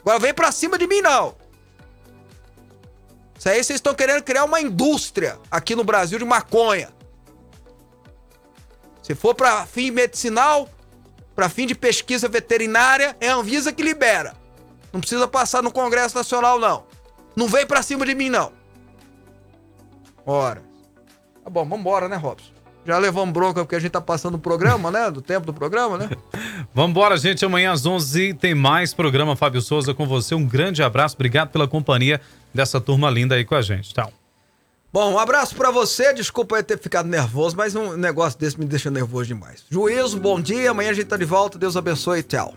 Agora vem pra cima de mim, não. Isso aí vocês estão querendo criar uma indústria aqui no Brasil de maconha. Se for pra fim medicinal, pra fim de pesquisa veterinária, é a Anvisa que libera. Não precisa passar no Congresso Nacional, não. Não vem pra cima de mim, não. Ora. Tá bom, vambora, né, Robson? Já levamos bronca porque a gente tá passando o programa, né? Do tempo do programa, né? Vambora, gente. Amanhã às 11 tem mais programa Fábio Souza com você. Um grande abraço. Obrigado pela companhia dessa turma linda aí com a gente. Tchau. Bom, um abraço pra você. Desculpa eu ter ficado nervoso, mas um negócio desse me deixa nervoso demais. Juízo, bom dia. Amanhã a gente tá de volta. Deus abençoe. Tchau.